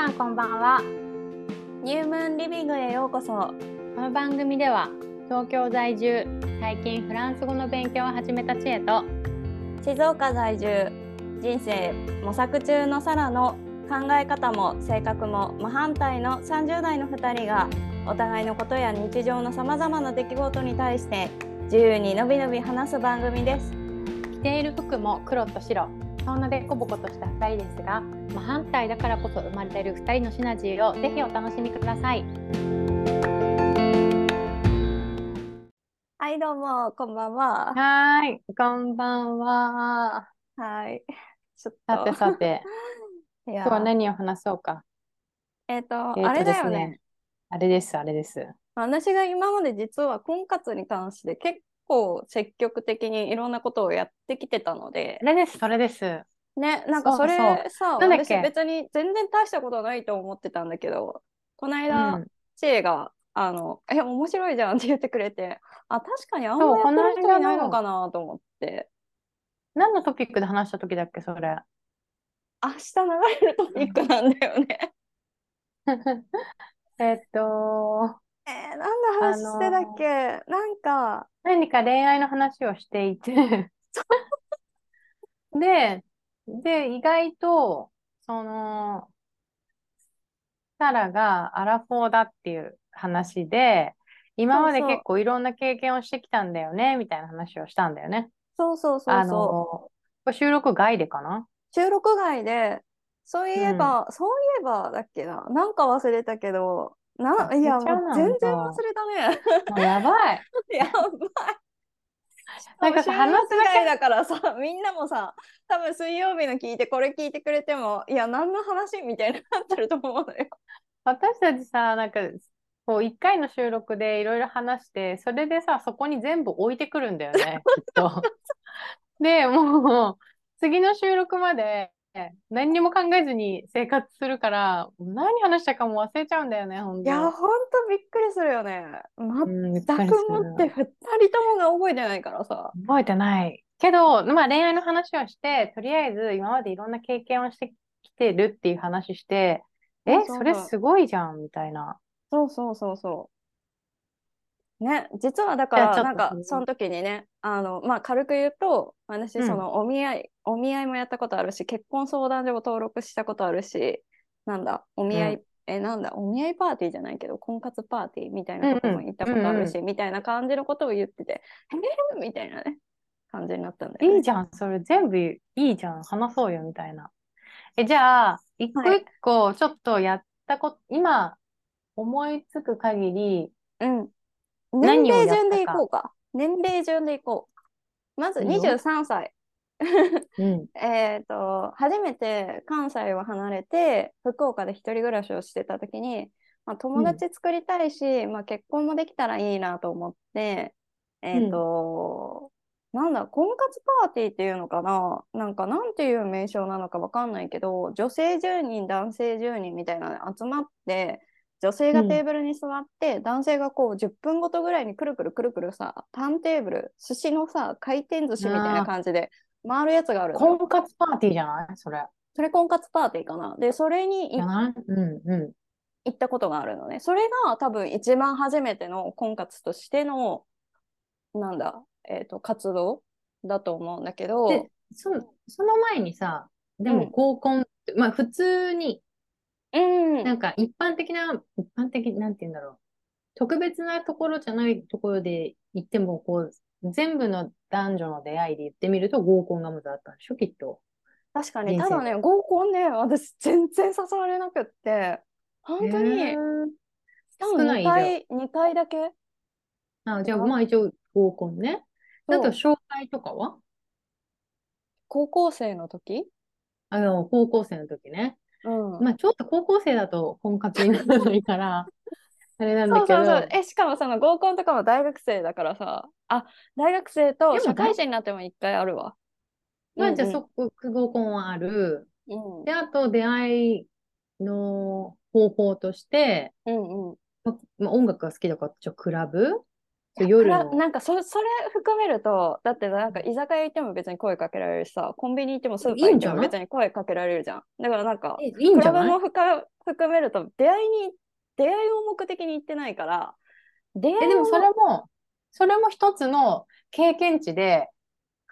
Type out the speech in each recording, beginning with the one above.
さんこんばんは。ニュームーンリビングへようこそ。この番組では東京在住最近フランス語の勉強を始めた知恵と静岡在住人生模索中のサラの考え方も性格も真反対の30代の2人がお互いのことや日常のさまざまな出来事に対して自由にのびのび話す番組です。着ている服も黒と白そんなでこぼことした2人ですが真反対だからこそ生まれる2人のシナジーをぜひお楽しみください。はいどうもこんばんは。はいこんばんは。はいちょっと。さてさて 今日は何を話そうか。えっ、ー、と、えー、とあれだよね、ね、あれですあれです。私が今まで実は婚活に関して結構積極的にいろんなことをやってきてたので。それです、それです。ね、なんかそれさ、私別に全然大したことないと思ってたんだけど、この間、うん、知恵が、あの、え、面白いじゃんって言ってくれて、あ、確かにあんまやってる人いないのかなと思って。何のトピックで話した時だっけ、それ？明日流れるトピックなんだよね。えっと、えー、何の話してだっけ、あのー、なんか。何か恋愛の話をしていて で、で、意外と、その、サラがアラフォーだっていう話で、今まで結構いろんな経験をしてきたんだよね、みたいな話をしたんだよね。そうそうそうそう。収録外でかな？収録外で、そういえば、うん、そういえばだっけな、なんか忘れたけど、な、いや、もう全然忘れたね。やばい。やばい。なんかさ、話すだけだからさ、みんなもさ、多分水曜日の聞いて、これ聞いてくれても、いや、何の話みたいになってると思うのよ。私たちさ、なんか、こう、1回の収録でいろいろ話して、それでさ、そこに全部置いてくるんだよね、きっと。で、もう、次の収録まで何にも考えずに生活するから、何話したかも忘れちゃうんだよね、ほんと。いや、ほんとびっくりするよね。全くもって2人ともが覚えてないからさ。覚えてない。けど、まあ恋愛の話をして、とりあえず今までいろんな経験をしてきてるっていう話して、え、それすごいじゃん、みたいな。そうそうそうそう。ね、実はだからなんかその時にねあの、まあ、軽く言うと私そのお見合い、うん、お見合いもやったことあるし結婚相談所も登録したことあるしなんだお見合い、うん、えなんだお見合いパーティーじゃないけど婚活パーティーみたいなことも言ったことあるし、うんうん、みたいな感じのことを言ってて「えー、みたいなね感じになったんだよ、ね、いいじゃんそれ全部いいじゃん。話そうよみたいな。えじゃあ一個一個ちょっとやったこと、はい、今思いつく限り、うん、年齢順でいこうか。年齢順でいこう。まず23歳。うん、えっと、初めて関西を離れて、福岡で一人暮らしをしてた時に、まあ、友達作りたいし、うん、まあ、結婚もできたらいいなと思って、えっ、ー、と、うん、なんだ、婚活パーティーっていうのかな？なんか、なんていう名称なのかわかんないけど、女性10人、男性10人みたいなの集まって、女性がテーブルに座って、うん、男性がこう10分ごとぐらいにくるくるくるくるさターンテーブル寿司のさ回転寿司みたいな感じで回るやつがある婚活パーティーじゃない？それ。それ婚活パーティーかな。でそれにうんうん、行ったことがあるのね。それが多分一番初めての婚活としてのなんだ、えーと、活動だと思うんだけど。そその前にさでも合コン、うん、まあ普通にうん。なんか一般的な、一般的、なんて言うんだろう。特別なところじゃないところで行っても、こう、全部の男女の出会いで言ってみると合コンがまずあったんでしょ、きっと。確かに。ただね、合コンね、私全然誘われなくって、本当に、多分2回、2回だけ。あ、じゃあ、まあ一応合コンね。あと、紹介とかは？高校生の時？あの、高校生の時ね。うん、まあちょっと高校生だと婚活にならないからあれなんだけど。そうそうそう。えしかもその合コンとかも大学生だからさ。あ大学生と社会人になっても一回あるわ。まあじゃあそこ合コンはある、うん、であと出会いの方法として、うんうん。まあ、音楽が好きだからちょクラブ？夜の。なんかそそれ含めると、だってなんか居酒屋行っても別に声かけられるしさ、コンビニ行ってもスーパー行っても別に声かけられるじゃん。だからなんか、いいんじゃない？クラブも含めると、出会いに、出会いを目的に行ってないから、出会いでもそれも、それも一つの経験値で、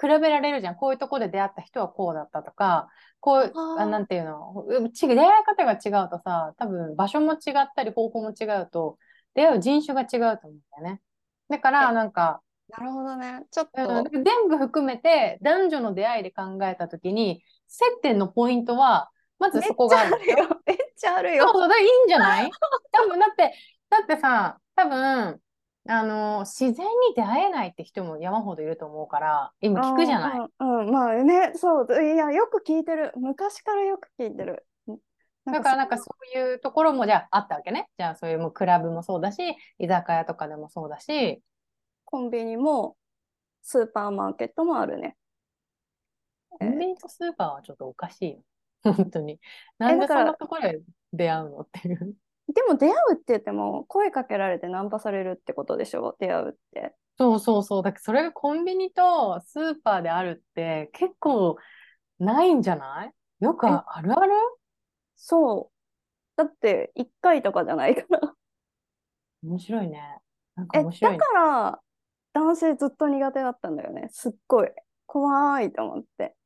比べられるじゃん。こういうとこで出会った人はこうだったとか、こう、あなんていうの、ち出会い方が違うとさ、多分場所も違ったり方法も違うと、出会う人種が違うと思うんだよね。だから、なんか、なるほどね。ちょっと、うん、全部含めて男女の出会いで考えたときに、接点のポイントは、まずそこがあるよ。ちゃあるよ。そうそう、だいいんじゃない？多分、だって、だってさ、多分、あの、自然に出会えないって人も山ほどいると思うから、今聞くじゃない？うん、うん、まあね、そう、いや、よく聞いてる。昔からよく聞いてる。だからなんかそういうところもじゃああったわけね。じゃあそういうもうクラブもそうだし、居酒屋とかでもそうだし。コンビニもスーパーマーケットもあるね。コンビニとスーパーはちょっとおかしいよ。本当に。なんでそんなところで出会うのっていう。でも出会うって言っても声かけられてナンパされるってことでしょ？出会うって。そうそうそう。だけどそれがコンビニとスーパーであるって結構ないんじゃない？よくあるある？そう。だって1回とかじゃないから。面白いね。なんか面白い、ね、だから男性ずっと苦手だったんだよね。すっごい。怖いと思って。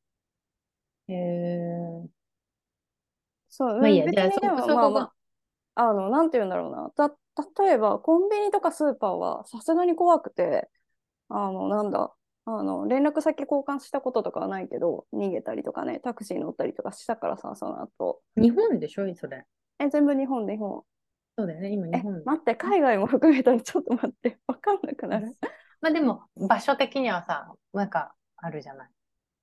へえ。そう、まあいいや、じゃあそ、そこが。あの、なんて言うんだろうな。た、例えば、コンビニとかスーパーはさすがに怖くて、あの、なんだ、あの、連絡先交換したこととかはないけど、逃げたりとかね、タクシー乗ったりとかしたからさ、その後。日本でしょそれ。え、全部日本で日本。そうだよね、今日本。待って、海外も含めたらちょっと待って、わかんなくなる。まあでも、場所的にはさ、なんかあるじゃない。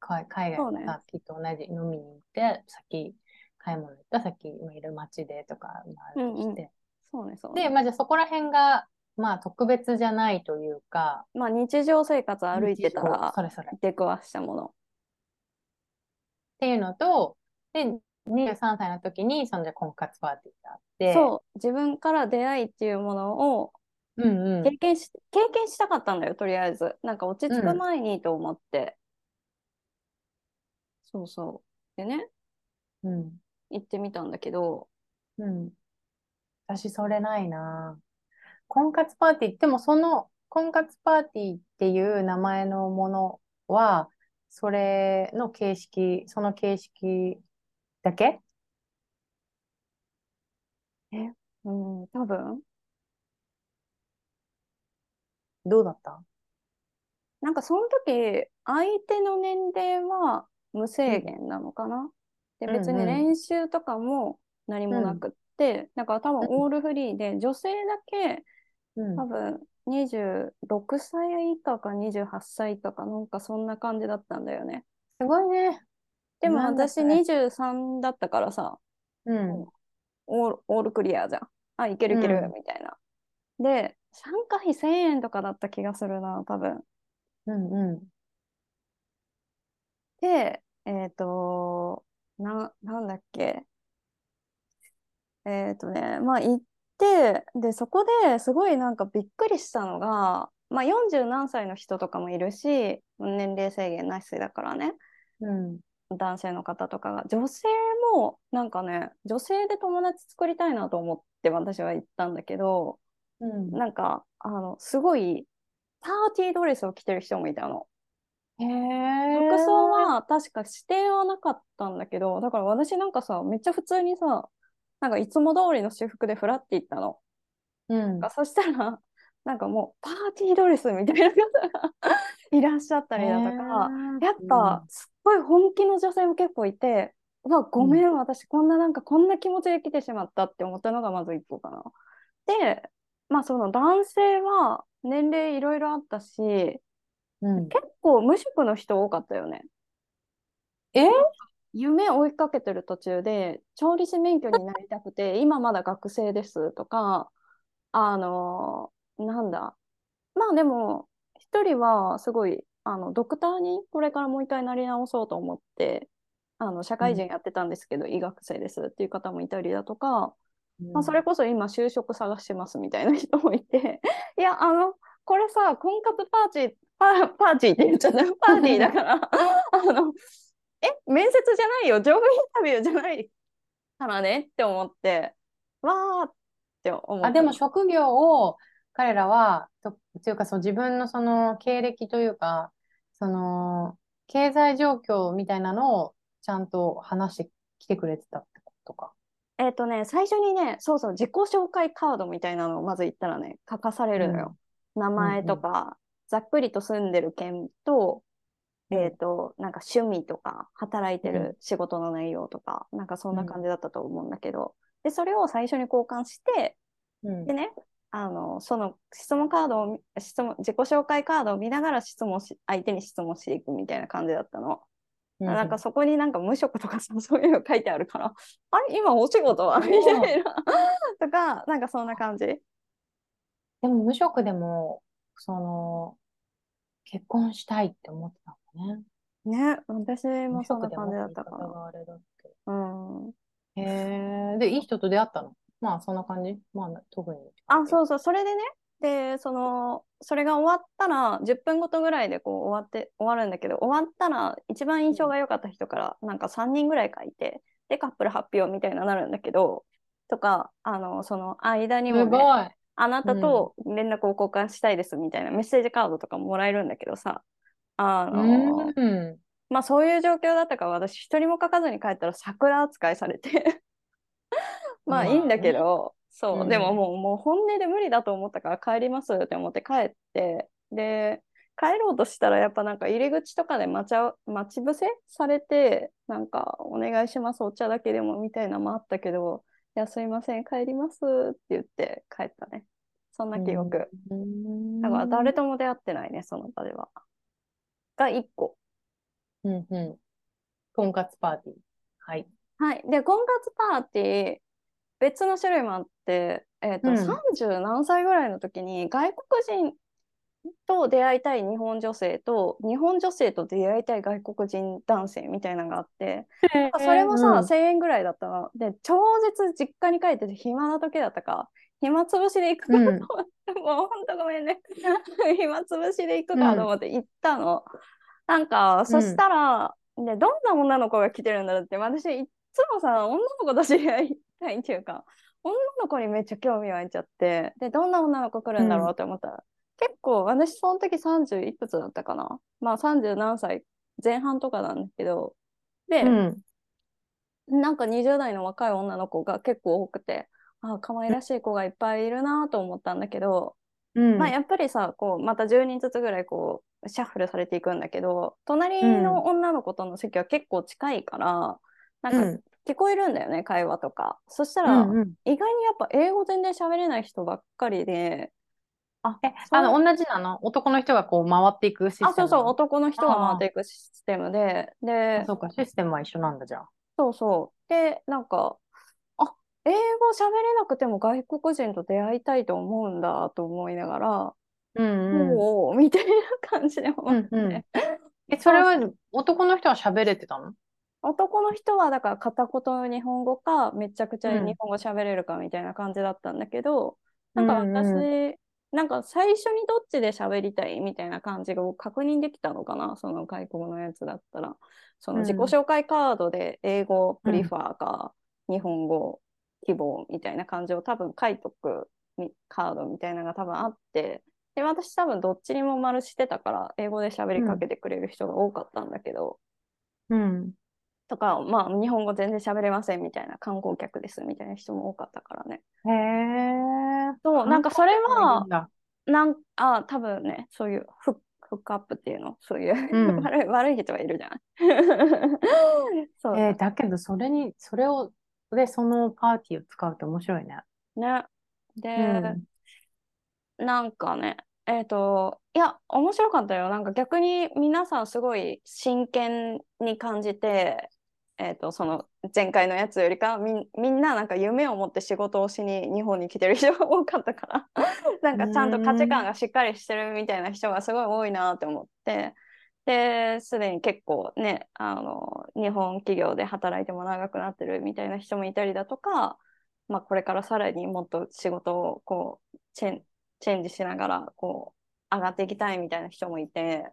海外もさ、ね、きっと同じ飲みに行って、先買い物行った先今いる街でとかもあるとして。そうね、そうね。で、まあ、じゃあそこら辺が、まあ、特別じゃないというか。まあ、日常生活歩いてたら、それそれ。出くわしたもの。っていうのと、で、23歳の時に、そのじゃ婚活パーティーがあって。そう、自分から出会いっていうものを、経験し、経験したかったんだよ、とりあえず。なんか落ち着く前にと思って。うん、そうそう。でね、うん、行ってみたんだけど、うん。私、それないな。婚活パーティーでもその婚活パーティーっていう名前のものは、それの形式、その形式だけ？え、うん、多分。どうだった？なんかその時、相手の年齢は無制限なのかな、で、別に練習とかも何もなくって、うん、だから多分オールフリーで、女性だけ、多分26歳以下か28歳とか、なんかそんな感じだったんだよね。すごいね。でも私23だった？からさ、うん、オールオールクリアじゃん。あ、いけるいける、みたいな。で、参加費1000円とかだった気がするな、多分。うんうん。で、えっ、ー、と、な、なんだっけ？えっ、ー、とね、まあ行って、で、そこですごいなんかびっくりしたのが、まあ40何歳の人とかもいるし、年齢制限なしだからね。うん。男性の方とかが。女性もなんかね、女性で友達作りたいなと思って私は行ったんだけど、うん、なんか、あの、すごい、パーティードレスを着てる人もいたの。服装は確か指定はなかったんだけど、だから私なんかさ、めっちゃ普通にさ、なんかいつも通りの私服でフラって行ったの。うん。そしたら、なんかもうパーティードレスみたいな方が いらっしゃったりだとか、やっぱすっごい本気の女性も結構いて、うわ、ごめん、うん、私こんななんかこんな気持ちで来てしまったって思ったのがまず一個かな。で、まあその男性は年齢いろいろあったし、うん、結構無職の人多かったよね。え？夢追いかけてる途中で調理師免許になりたくて今まだ学生ですとかあのなんだ。まあでも一人はすごいあのドクターにこれからもう一回なり直そうと思ってあの社会人やってたんですけど、うん、医学生ですっていう方もいたりだとか、うん、まあ、それこそ今就職探してますみたいな人もいて。いやあのこれさ婚活パーティーパーパーティーって言っちゃった。パーティーだから。あのえ面接じゃないよ。ジョブインタビューじゃないからねって思って。わーって思ってあでも職業を彼らはとというかそう自分のその経歴というかその経済状況みたいなのをちゃんと話してきてくれてたってことか。えっ、とね、最初にね、そうそう、自己紹介カードみたいなのをまず言ったらね、書かされるのよ。うん、名前とか、ざっくりと住んでる県と、えっ、ー、と、なんか趣味とか、働いてる仕事の内容とか、うん、なんかそんな感じだったと思うんだけど、で、それを最初に交換して、でね、あの、その質問カードを、質問、自己紹介カードを見ながら質問し、相手に質問していくみたいな感じだったの。なんかそこになんか無職とか そういうの書いてあるから、あれ？今お仕事は？みたいな。とか、なんかそんな感じ。でも無職でも、その、結婚したいって思ってたのね。ね、私もそんな感じだったから。うん。へえ。で、いい人と出会ったの？まあそんな感じ？まあ特に。あ、そうそう、それでね、で、その、それが終わったら、10分ごとぐらいでこう終わって、終わるんだけど、終わったら、一番印象が良かった人から、なんか3人ぐらい書いて、で、カップル発表みたいななるんだけど、とか、あの、その間にも、ね、あなたと連絡を交換したいですみたいなメッセージカードとかもらえるんだけどさ、あの、うん、まあそういう状況だったから私一人も書かずに帰ったら桜扱いされて。まあいいんだけど、そう、うん、でももうもう本音で無理だと思ったから帰りますって思って帰って。で帰ろうとしたらやっぱなんか入り口とかで待ち待ち伏せされてなんかお願いしますお茶だけでもみたいなのもあったけどいやすいません帰りますって言って帰ったね。そんな記憶、うん、だから誰とも出会ってないねその場では。が1個。うんうん。婚活パーティー。はい。はい。で婚活パーティー別の種類もあって、えーとうん、30何歳ぐらいの時に外国人と出会いたい日本女性と日本女性と出会いたい外国人男性みたいなのがあってそれもさ、うん、1,000円ぐらいだったの。で超絶実家に帰ってて暇な時だったか。暇つぶしで行くかと思って、うん、もうほんとごめんね。暇つぶしで行くかと思って行ったの、うん、なん。かそしたら、でどんな女の子が来てるんだろうって私いっつもさ女の子と知り合いたいっていうか女の子にめっちゃ興味湧いちゃってでどんな女の子来るんだろうって思ったら、うん、結構私その時30いくつだったかな。まあ30何歳前半とかなんだけど。で、うん、なんか20代の若い女の子が結構多くてあ可愛らしい子がいっぱいいるなと思ったんだけど、うん、まあやっぱりさこうまた10人ずつぐらいこうシャッフルされていくんだけど隣の女の子との席は結構近いから、なんか聞こえるんだよね会話とか。そしたら、うんうん、意外にやっぱ英語全然喋れない人ばっかりであえあの同じなの？男の人がこう回っていくシステムあそうそう男の人が回っていくシステムで。でそうかシステムは一緒なんだじゃあ。そうそう。でなんかあ英語喋れなくても外国人と出会いたいと思うんだと思いながらうんうん、おみたいな感じで思って、うんうん、えそれは男の人は喋れてたの？男の人はだから片言の日本語かめちゃくちゃ日本語喋れるかみたいな感じだったんだけど、うん、なんか私、なんか最初にどっちで喋りたいみたいな感じを確認できたのかな？その外国のやつだったら。その自己紹介カードで英語プリファーか日本語希望みたいな感じを多分書いとくカードみたいなのが多分あって。で私多分どっちにも丸してたから英語で喋りかけてくれる人が多かったんだけど、うん、とか、まあ、日本語全然喋れませんみたいな観光客ですみたいな人も多かったからね。へえ。そう、なんかそれは、なんあ多分ね、そういうフフックアップっていうの、そういう、うん、悪い悪い人はいるじゃない。そうえー、だけど、それに、それを、で、そのパーティーを使うって面白いね。ね。で、うん、なんかね、えっ、ー、と、いや、面白かったよ。なんか逆に皆さんすごい真剣に感じて、えーと、その前回のやつよりかみみんななんか夢を持って仕事をしに日本に来てる人が多かったから なんかちゃんと価値観がしっかりしてるみたいな人がすごい多いなって思ってですでに結構ねあの日本企業で働いても長くなってるみたいな人もいたりだとか、まあ、これからさらにもっと仕事をこうチェンチェンジしながらこう上がっていきたいみたいな人もいて、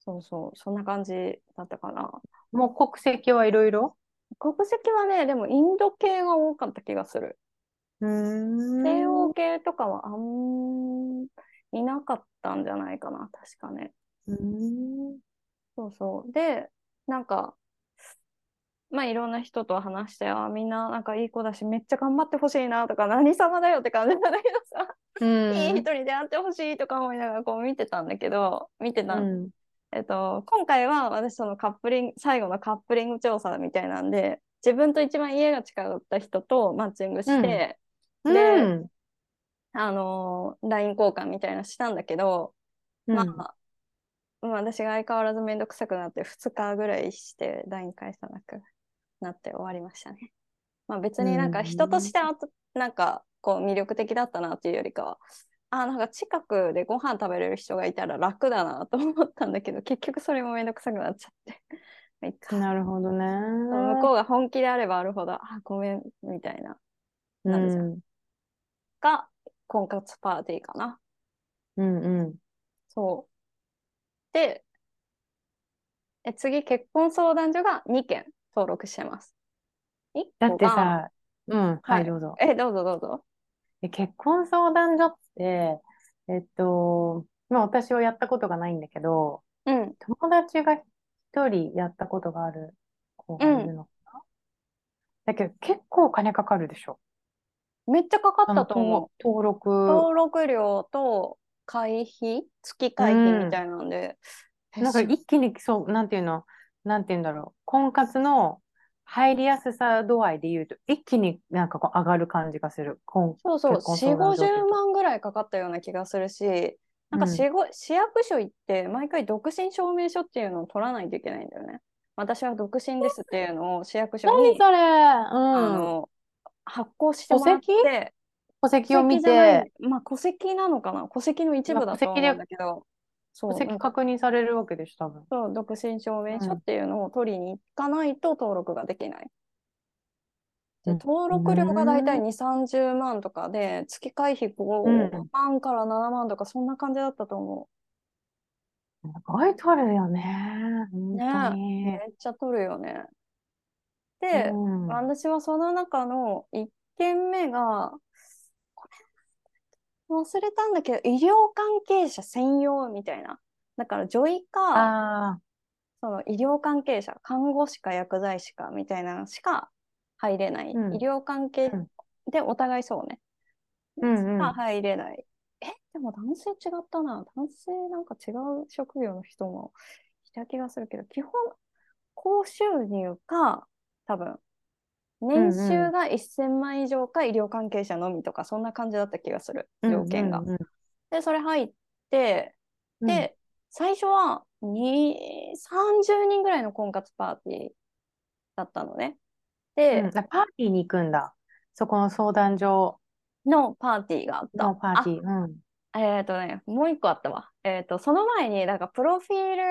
そうそう、そんな感じだったかな。もう国籍はいろいろ？国籍はね、でもインド系が多かった気がする。西欧系とかはあんいなかったんじゃないかな、確かね。そうそう。で、なんか、まあいろんな人と話して、あみんななんかいい子だし、めっちゃ頑張ってほしいなとか、何様だよって感じなんだけどさ、いい人に出会ってほしいとか思いながらこう見てたんだけど、見てた、うん、えっと、今回は私そのカップリング、最後のカップリング調査みたいなんで、自分と一番家が近かった人とマッチングして、うん、で、うん、あの LINE 交換みたいなしたんだけど、まあ、私が相変わらずめんどくさくなって2日ぐらいして LINE 返さなくなって終わりましたね。まあ別になんか人としてなんかこう魅力的だったなっていうよりかは、あなんか近くでご飯食べれる人がいたら楽だなと思ったんだけど 結局それもめんどくさくなっちゃって なるほどね。向こうが本気であればあるほど、あ、ごめん、みたいな。なるじゃん。が、婚活パーティーかな。うんうん。そう。で、え次、結婚相談所が2件登録してます。だってさ、うん、はい、どうぞ。え、どうぞどうぞ。結婚相談所って、えっと、まあ私はやったことがないんだけど、うん、友達が一人やったことがある子がいるのかな、だけど結構お金かかるでしょ。めっちゃかかったと思う。登録。登録料と会費月会費みたいなんで。うん、なんか一気にそう、なんていうの、なんていうんだろう。婚活の入りやすさ度合いで言うと、一気になんかこう上がる感じがする。そうそう、4、50万ぐらいかかったような気がするし、なんか市,、うん、市役所行って毎回独身証明書っていうのを取らないといけないんだよね。私は独身ですっていうのを市役所に、それ、うん、あの発行してもらって、戸籍？を見て、まあ戸籍なのかな。戸籍の一部だと思うんだけど、そう戸籍確認されるわけでし、多分。そう、独身証明書っていうのを取りに行かないと登録ができない。で登録料がだいたい2、30万とかで、月会費5万から7万とか、そんな感じだったと思う。すごい取るよね。ねめっちゃ取るよね。で、うん、私はその中の1件目が、忘れたんだけど、医療関係者専用みたいな。だから、女医か、その医療関係者、看護師か薬剤師かみたいなのしか入れない。うん、医療関係でお互いそうね。うんうん、入れない。え、でも男性違ったな。男性なんか違う職業の人もいた気がするけど、基本、高収入か、多分、年収が1000万以上か医療関係者のみとか、そんな感じだった気がする、条件が。で、それ入って、で、最初は2、30人ぐらいの婚活パーティーだったのね。で、うん、パーティーに行くんだ。そこの相談所のパーティーがあった。のパーティー。うん。えっ、ー、とね、もう一個あったわ。えっ、ー、と、その前に、なんか、プロフィール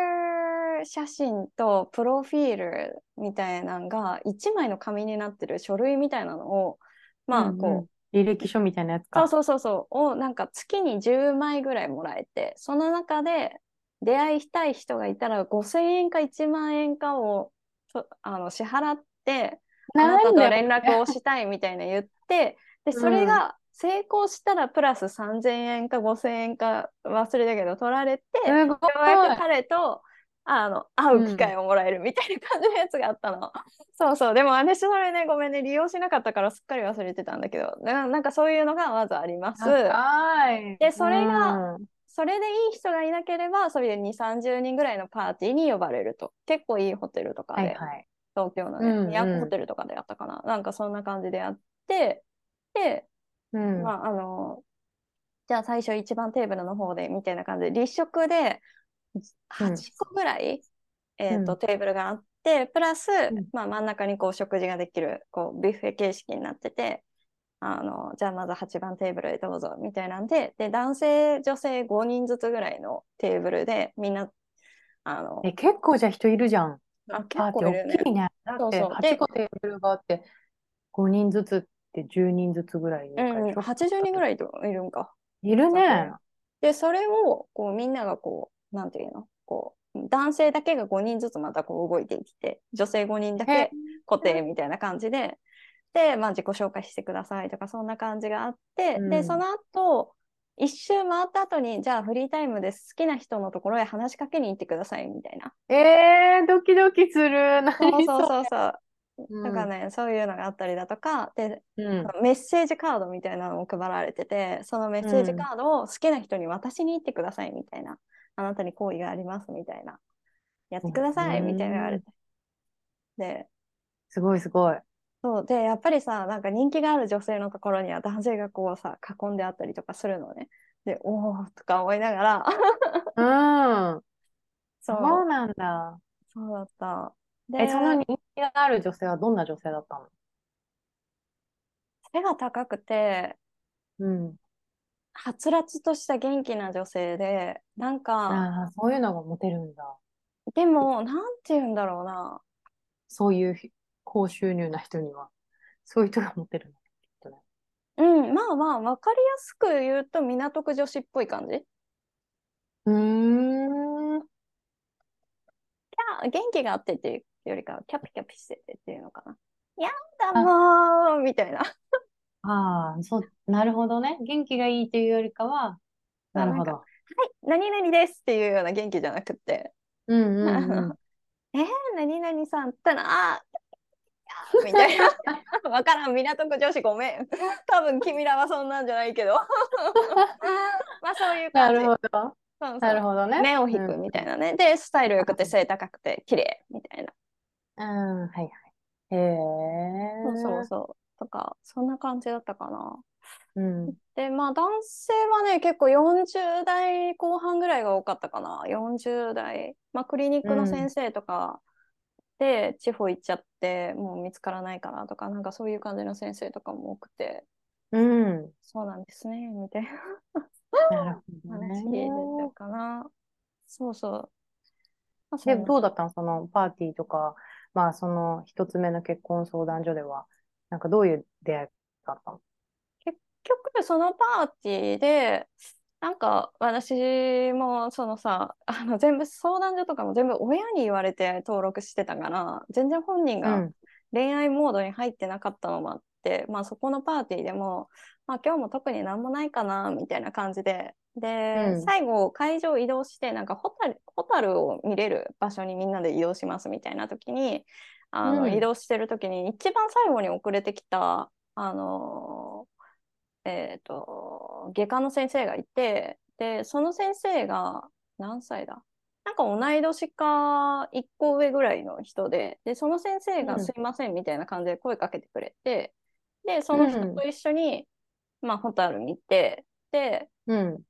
写真とプロフィールみたいなのが、1枚の紙になってる書類みたいなのを、まあ、こう、うんうん履歴書みたいなやつか。そうそうそうそう。を、なんか月に10枚ぐらいもらえて、その中で出会いたい人がいたら5000円か1万円かをあの支払って、あなたと連絡をしたいみたいな言って、で、それが成功したらプラス3000円か5000円か忘れたけど取られて、ようやく彼とあの会う機会をもらえるみたいな感じのやつがあったの。うん、そうそう。でも私それね、ごめんね、利用しなかったからすっかり忘れてたんだけど、ななんかそういうのがまずあります。で、それが、うん、それでいい人がいなければ、それで2、30人ぐらいのパーティーに呼ばれると。結構いいホテルとかで。はいはい東京のね、うんうホテルとかでやったかな。なんかそんな感じでやって、で、うん、まあ、あの、じゃあ最初一番テーブルの方でみたいな感じで、立食で8個ぐらい、うん、えーと、テーブルがあって、プラス、うん、まあ、真ん中にこう食事ができるこうビュッフェ形式になってて、あのじゃあまず8番テーブルへどうぞみたいなんでで男性女性5人ずつぐらいのテーブルでみんなあのえ結構じゃあ人いるじゃん。あ、結構いるね。大きいね。だって8個テーブルがあって、5人ずつって10人ずつぐらいいうん、80人ぐらいいるんか。いるね。で、それをこうみんながこう、なんていうの？こう、男性だけが5人ずつまたこう動いてきて、女性5人だけ固定みたいな感じで、で、まあ、自己紹介してくださいとか、そんな感じがあって、うん、で、その後、一周回った後に、じゃあフリータイムです。好きな人のところへ話しかけに行ってくださいみたいな。えー、ドキドキする。何そうそうそうそう。だからね、そういうのがあったりだとかで、うん、メッセージカードみたいなのも配られててそのメッセージカードを好きな人に渡しに行ってくださいみたいな、あなたに好意がありますみたいな。やってくださいみたいな言われて、で。すごいすごい。そう。でやっぱりさなんか人気がある女性のところには男性がこうさ囲んであったりとかするのね。でおおとか思いながら。うん。そう。なんだ。そうだった。え、その人気がある女性はどんな女性だったの？背が高くて、うん。はつらつとした元気な女性で、なんか、そういうのがモテるんだ。でも、なんて言うんだろうな。そういう高収入な人には、そういう人がモテるんだ、きっとね。うん、まあまあ、わかりやすく言うと、港区女子っぽい感じ。うーん。いや、元気があってっていうよりかはキャピキャピしててっていうのかな。やだもうみたいな。ああ、そう、なるほどね。元気がいいというよりかは、なるほど。はい、何々ですっていうような元気じゃなくて。うんうん、うん、えー、何々さんってな、あみたいな。わからん、港区女子ごめん。多分君らはそんなんじゃないけど。まあそういう感じ。なるほど。そうなるほどね。目を引くみたいなね。うん、で、スタイル良くて背高くて綺麗みたいな。うん、はいはい。へえ。そうそうそう。とか、そんな感じだったかな。うん、で、まあ男性はね、結構40代後半ぐらいが多かったかな。40代。まあクリニックの先生とかで地方行っちゃって、もう見つからないかなとか、なんかそういう感じの先生とかも多くて。うん。そうなんですね、みたいな。なるほどね。話でたかな。そうそう。で、どうだったの？そのパーティーとか、まあその一つ目の結婚相談所では、なんかどういう出会いだったの？結局そのパーティーで、なんか私もそのさ、あの全部相談所とかも全部親に言われて登録してたから、全然本人が恋愛モードに入ってなかったのもあって、うん、まあそこのパーティーでも、まあ今日も特になんもないかな、みたいな感じで。で、うん、最後会場移動してなんかホタルホタルを見れる場所にみんなで移動しますみたいな時にあの、うん、移動してる時に一番最後に遅れてきたあのえっ、ー、と外科の先生がいてでその先生が何歳だ？なんか同い年か1個上ぐらいの人ででその先生が「すいません」みたいな感じで声かけてくれて、でその人と一緒に、まあホタル見てで、うん、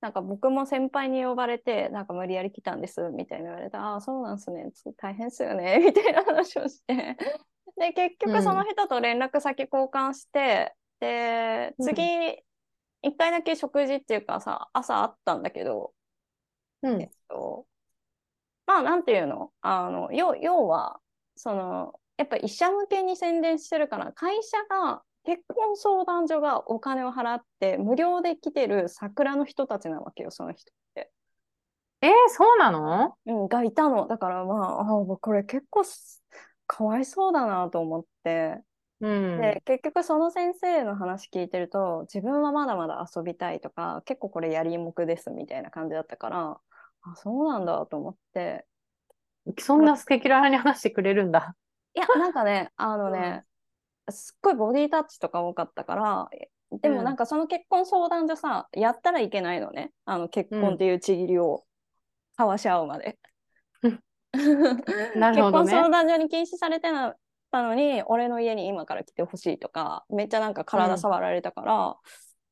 なんか僕も先輩に呼ばれて、なんか無理やり来たんですみたいに言われて、ああ、そうなんすね、大変っすよね、みたいな話をして、で、結局その人と連絡先交換して、うん、で、次、一、回だけ食事っていうかさ、朝あったんだけど、うん、えっと、まあ、なんていうの？あの、要要は、その、やっぱ医者向けに宣伝してるから、会社が結婚相談所がお金を払って無料で来てる桜の人たちなわけよ、その人って。えー、そうなの？うん、がいたの。だからまあ、あこれ結構かわいそうだなと思って。うん、で結局その先生の話聞いてると自分はまだまだ遊びたいとか結構これやりもくですみたいな感じだったからあそうなんだと思ってそんな素敵なに話してくれるんだいやなんかねあのね、すっごいボディタッチとか多かったからでもなんかその結婚相談所さ、やったらいけないのね。あの結婚っていうちぎりを交わし合うまで。なるほど、ね、結婚相談所に禁止されてたのに俺の家に今から来てほしいとかめっちゃなんか体触られたから、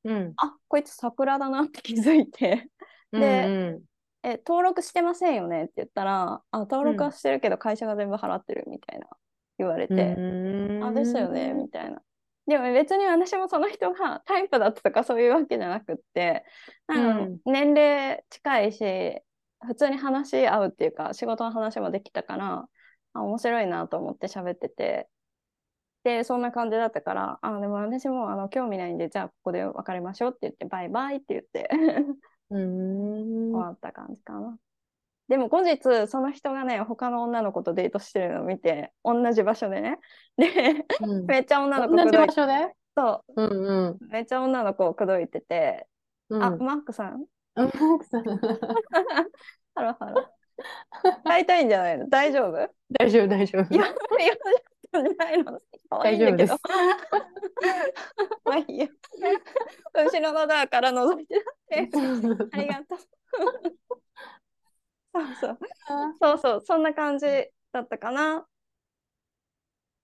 うん、あこいつ桜だなって気づいて。で、うんうん、え登録してませんよねって言ったらあ登録はしてるけど会社が全部払ってるみたいな言われて、あ、ですよね、みたいな。でも別に私もその人がタイプだったとかそういうわけじゃなくって、なんか年齢近いし、普通に話し合うっていうか、仕事の話もできたから、あ面白いなと思って喋ってて、で、そんな感じだったから、あ、でも私もあの興味ないんで、じゃあここで別れましょうって言って、バイバイって言って。終わった感じかな。でも後日その人がね他の女の子とデートしてるのを見て同じ場所でね。で、うん、めっちゃ女の子同じ場所で？そう、うんうん、めっちゃ女の子を口説いてて、うん、あマックさん？マックさん。ハロハロ。会いたいんじゃないの？大丈夫？大丈夫大丈夫。いやいやじゃないの大丈夫ですまあいいや後ろのドアから覗いてありがとうそう。そうそう。そんな感じだったかな。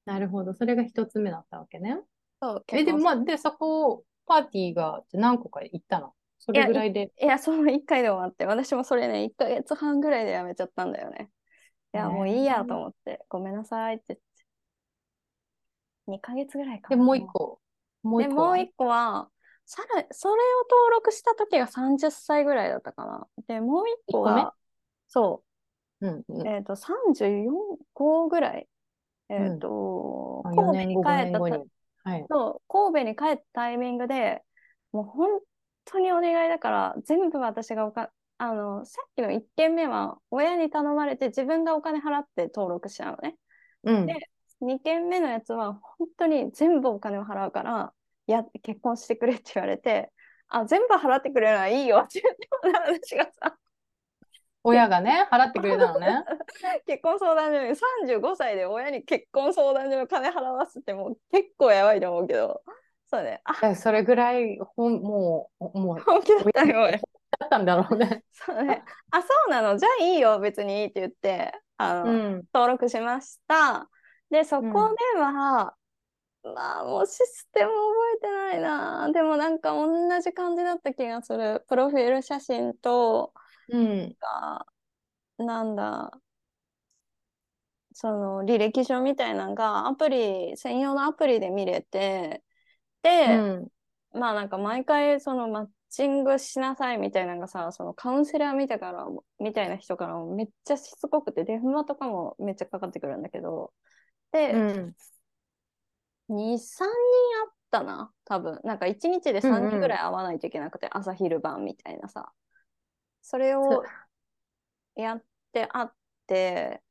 なるほど。それが一つ目だったわけね。そうえで,、まあ、でそこパーティーが何個か行ったの？それぐらいで。いやその1回で終わって。私もそれね1か月半ぐらいでやめちゃったんだよね。いや、もういいやと思って、ごめんなさいって。言って。2ヶ月ぐらいかで、もう1個。もう1個。で、もう1個は、さらそれを登録した時が30歳ぐらいだったかな。で、もう1個は、そう、うんうん、えっ、ー、と、34個ぐらい。えっ、ー、と、うん、神戸に帰ったはい、そう神戸に帰ったタイミングでもう本当にお願いだから全部私がおかあのさっきの1件目は親に頼まれて自分がお金払って登録しちゃうのね。うん、で2件目のやつは本当に全部お金を払うからや結婚してくれって言われてあ全部払ってくれるのはいいよって言って私がさ親がね払ってくれたのね 結婚相談所に35歳で親に結婚相談所の金払わすってもう結構やばいと思うけどそうねあそれぐらいほんもうもう本気だったよだったんだろうね。そうね。あ、そうなの？じゃあいいよ、別にいいって言って、あの、うん、登録しました。で、そこでは、うん、まあ、もうシステム覚えてないな。でもなんか同じ感じだった気がする。プロフィール写真と、うん、なんだ、その履歴書みたいなのがアプリ、専用のアプリで見れて、で、うん、まあなんか毎回そのマッチングしなさいみたいなのがさ、そのカウンセラー見たから、みたいな人からもめっちゃしつこくて、電話とかもめっちゃかかってくるんだけど、で、うん、2、3人あったな、多分。なんか1日で3人ぐらい会わないといけなくて、うんうん、朝昼晩みたいなさ。それをやってあって、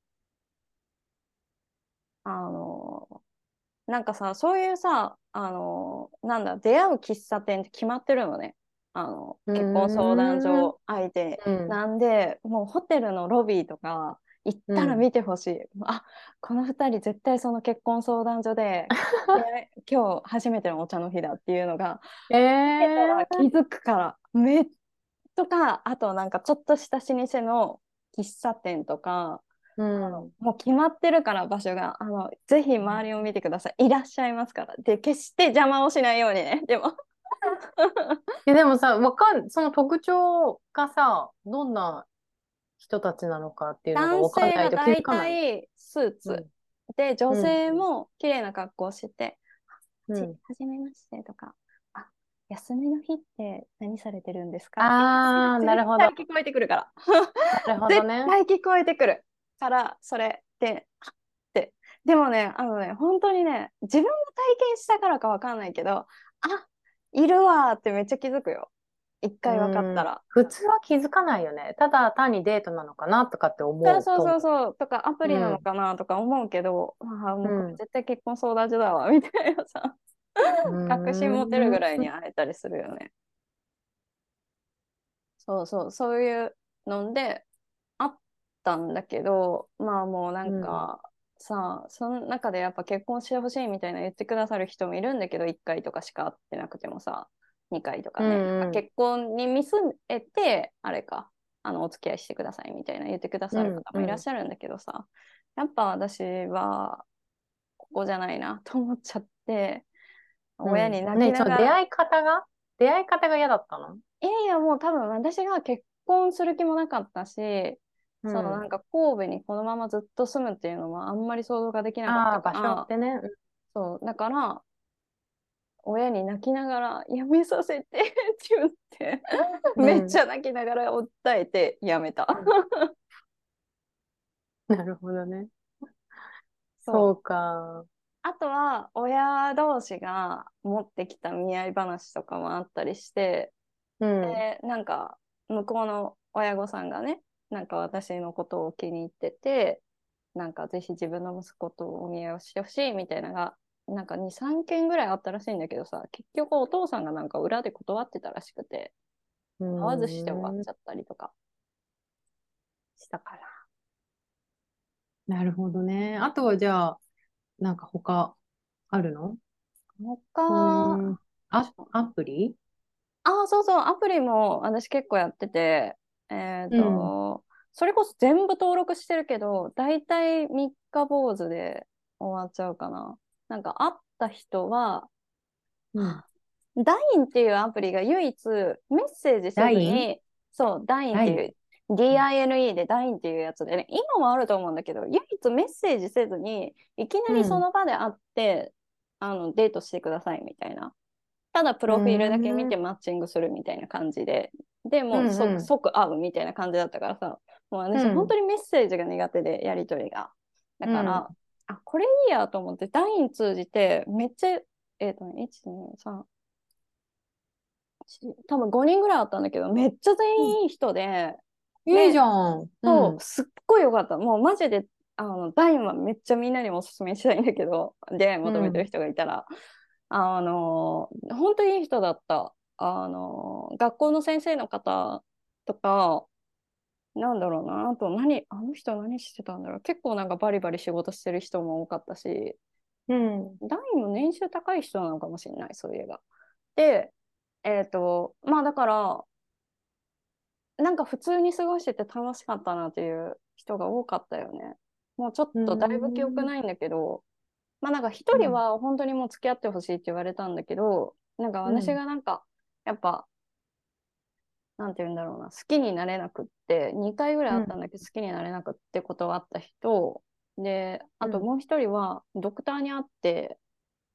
あの、なんかさ、そういうさ、あの、なんだ、出会う喫茶店って決まってるのね。あの結婚相談所相手。なんで、もうホテルのロビーとか行ったら見てほしい、うん、あこの2人絶対その結婚相談所で 今日初めてのお茶の日だっていうのが、えー、気づくからめとかあとなんかちょっとした老舗の喫茶店とか、うん、もう決まってるから場所があのぜひ周りを見てください。いらっしゃいますから。で決して邪魔をしないようにね。でも。えでもさ、わかん、その特徴がさ、どんな人たちなのかっていうのがわかんないと気づかない。大体スーツ、うん、で、女性も綺麗な格好をして、うん、はじめましてとか、あ、休みの日って何されてるんですか？ああ、なるほど。聞こえてくるから。なるほどね。絶対聞こえてくるから、それで、ってでもね、あのね、本当にね、自分が体験したからかわかんないけど、あ、いるわってめっちゃ気づくよ。一回分かったら。普通は気づかないよね。ただ単にデートなのかなとかって思うそうそうそうとかアプリなのかなとか思うけど、うん、あもう絶対結婚相談所だわみたいなさ確信持てるぐらいに会えたりするよね。そうそうそういうのであったんだけどまあもうなんか、さあその中でやっぱ結婚してほしいみたいな言ってくださる人もいるんだけど1回とかしか会ってなくてもさ2回とかね、うんうん、結婚に見据えてあれかあのお付き合いしてくださいみたいな言ってくださる方もいらっしゃるんだけどさ、うんうん、やっぱ私はここじゃないなと思っちゃって親に泣きながら、ね、出会い方が？出会い方が嫌だったの？いやいやもう多分私が結婚する気もなかったしうん、そのなんか神戸にこのままずっと住むっていうのはあんまり想像ができなかったから。場所ってね、そうだから親に泣きながら「やめさせて」って言ってめっちゃ泣きながら訴えてやめた。なるほどね。そうか。あとは親同士が持ってきた見合い話とかもあったりして、うん、でなんか向こうの親御さんがね、なんか私のことを気に入ってて、なんかぜひ自分の息子とお見合いをしてほしいみたいなのが、なんか2、3件ぐらいあったらしいんだけどさ、結局お父さんがなんか裏で断ってたらしくて、会わずして終わっちゃったりとかしたから。なるほどね。あとはじゃあ、なんか他あるの？他、あ、アプリ？あ、そうそう、アプリも私結構やってて、えっ、ー、と、うん、それこそ全部登録してるけど、大体三日坊主で終わっちゃうかな。なんか会った人は、うん、ダインっていうアプリが唯一メッセージせずに、そう、ダインっていう、DINE でダインっていうやつでね、今もあると思うんだけど、唯一メッセージせずに、いきなりその場で会って、うん、あのデートしてくださいみたいな。ただプロフィールだけ見てマッチングするみたいな感じで、でもう即,、うんうん、即会うみたいな感じだったからさ、もう私、うん、本当にメッセージが苦手で、やり取りが。だから、うん、あ、これいいやと思って、ダイン通じて、めっちゃ、えっ、ー、とね、1、2、3、多分5人ぐらいあったんだけど、めっちゃ全員いい人で、うん、いいじゃん。そう、すっごいよかった。もうマジで、あの、ダインはめっちゃみんなにもおすすめしたいんだけど、で、求めてる人がいたら、あの、本当にいい人だった。あの、学校の先生の方とか、なんだろうな、あと何、あの人何してたんだろう。結構なんかバリバリ仕事してる人も多かったし、うん、大も年収高い人なのかもしれない、そういえば。で、えっ、ー、と、まあだから、なんか普通に過ごしてて楽しかったなっていう人が多かったよね。もうちょっとだいぶ記憶ないんだけど、まあなんか一人は本当にもう付き合ってほしいって言われたんだけど、うん、なんか私がなんか、やっぱ、なんて言うんだろうな、好きになれなくって、2回ぐらいあったんだけど、好きになれなくって断った人、で、あともう一人はドクターに会って、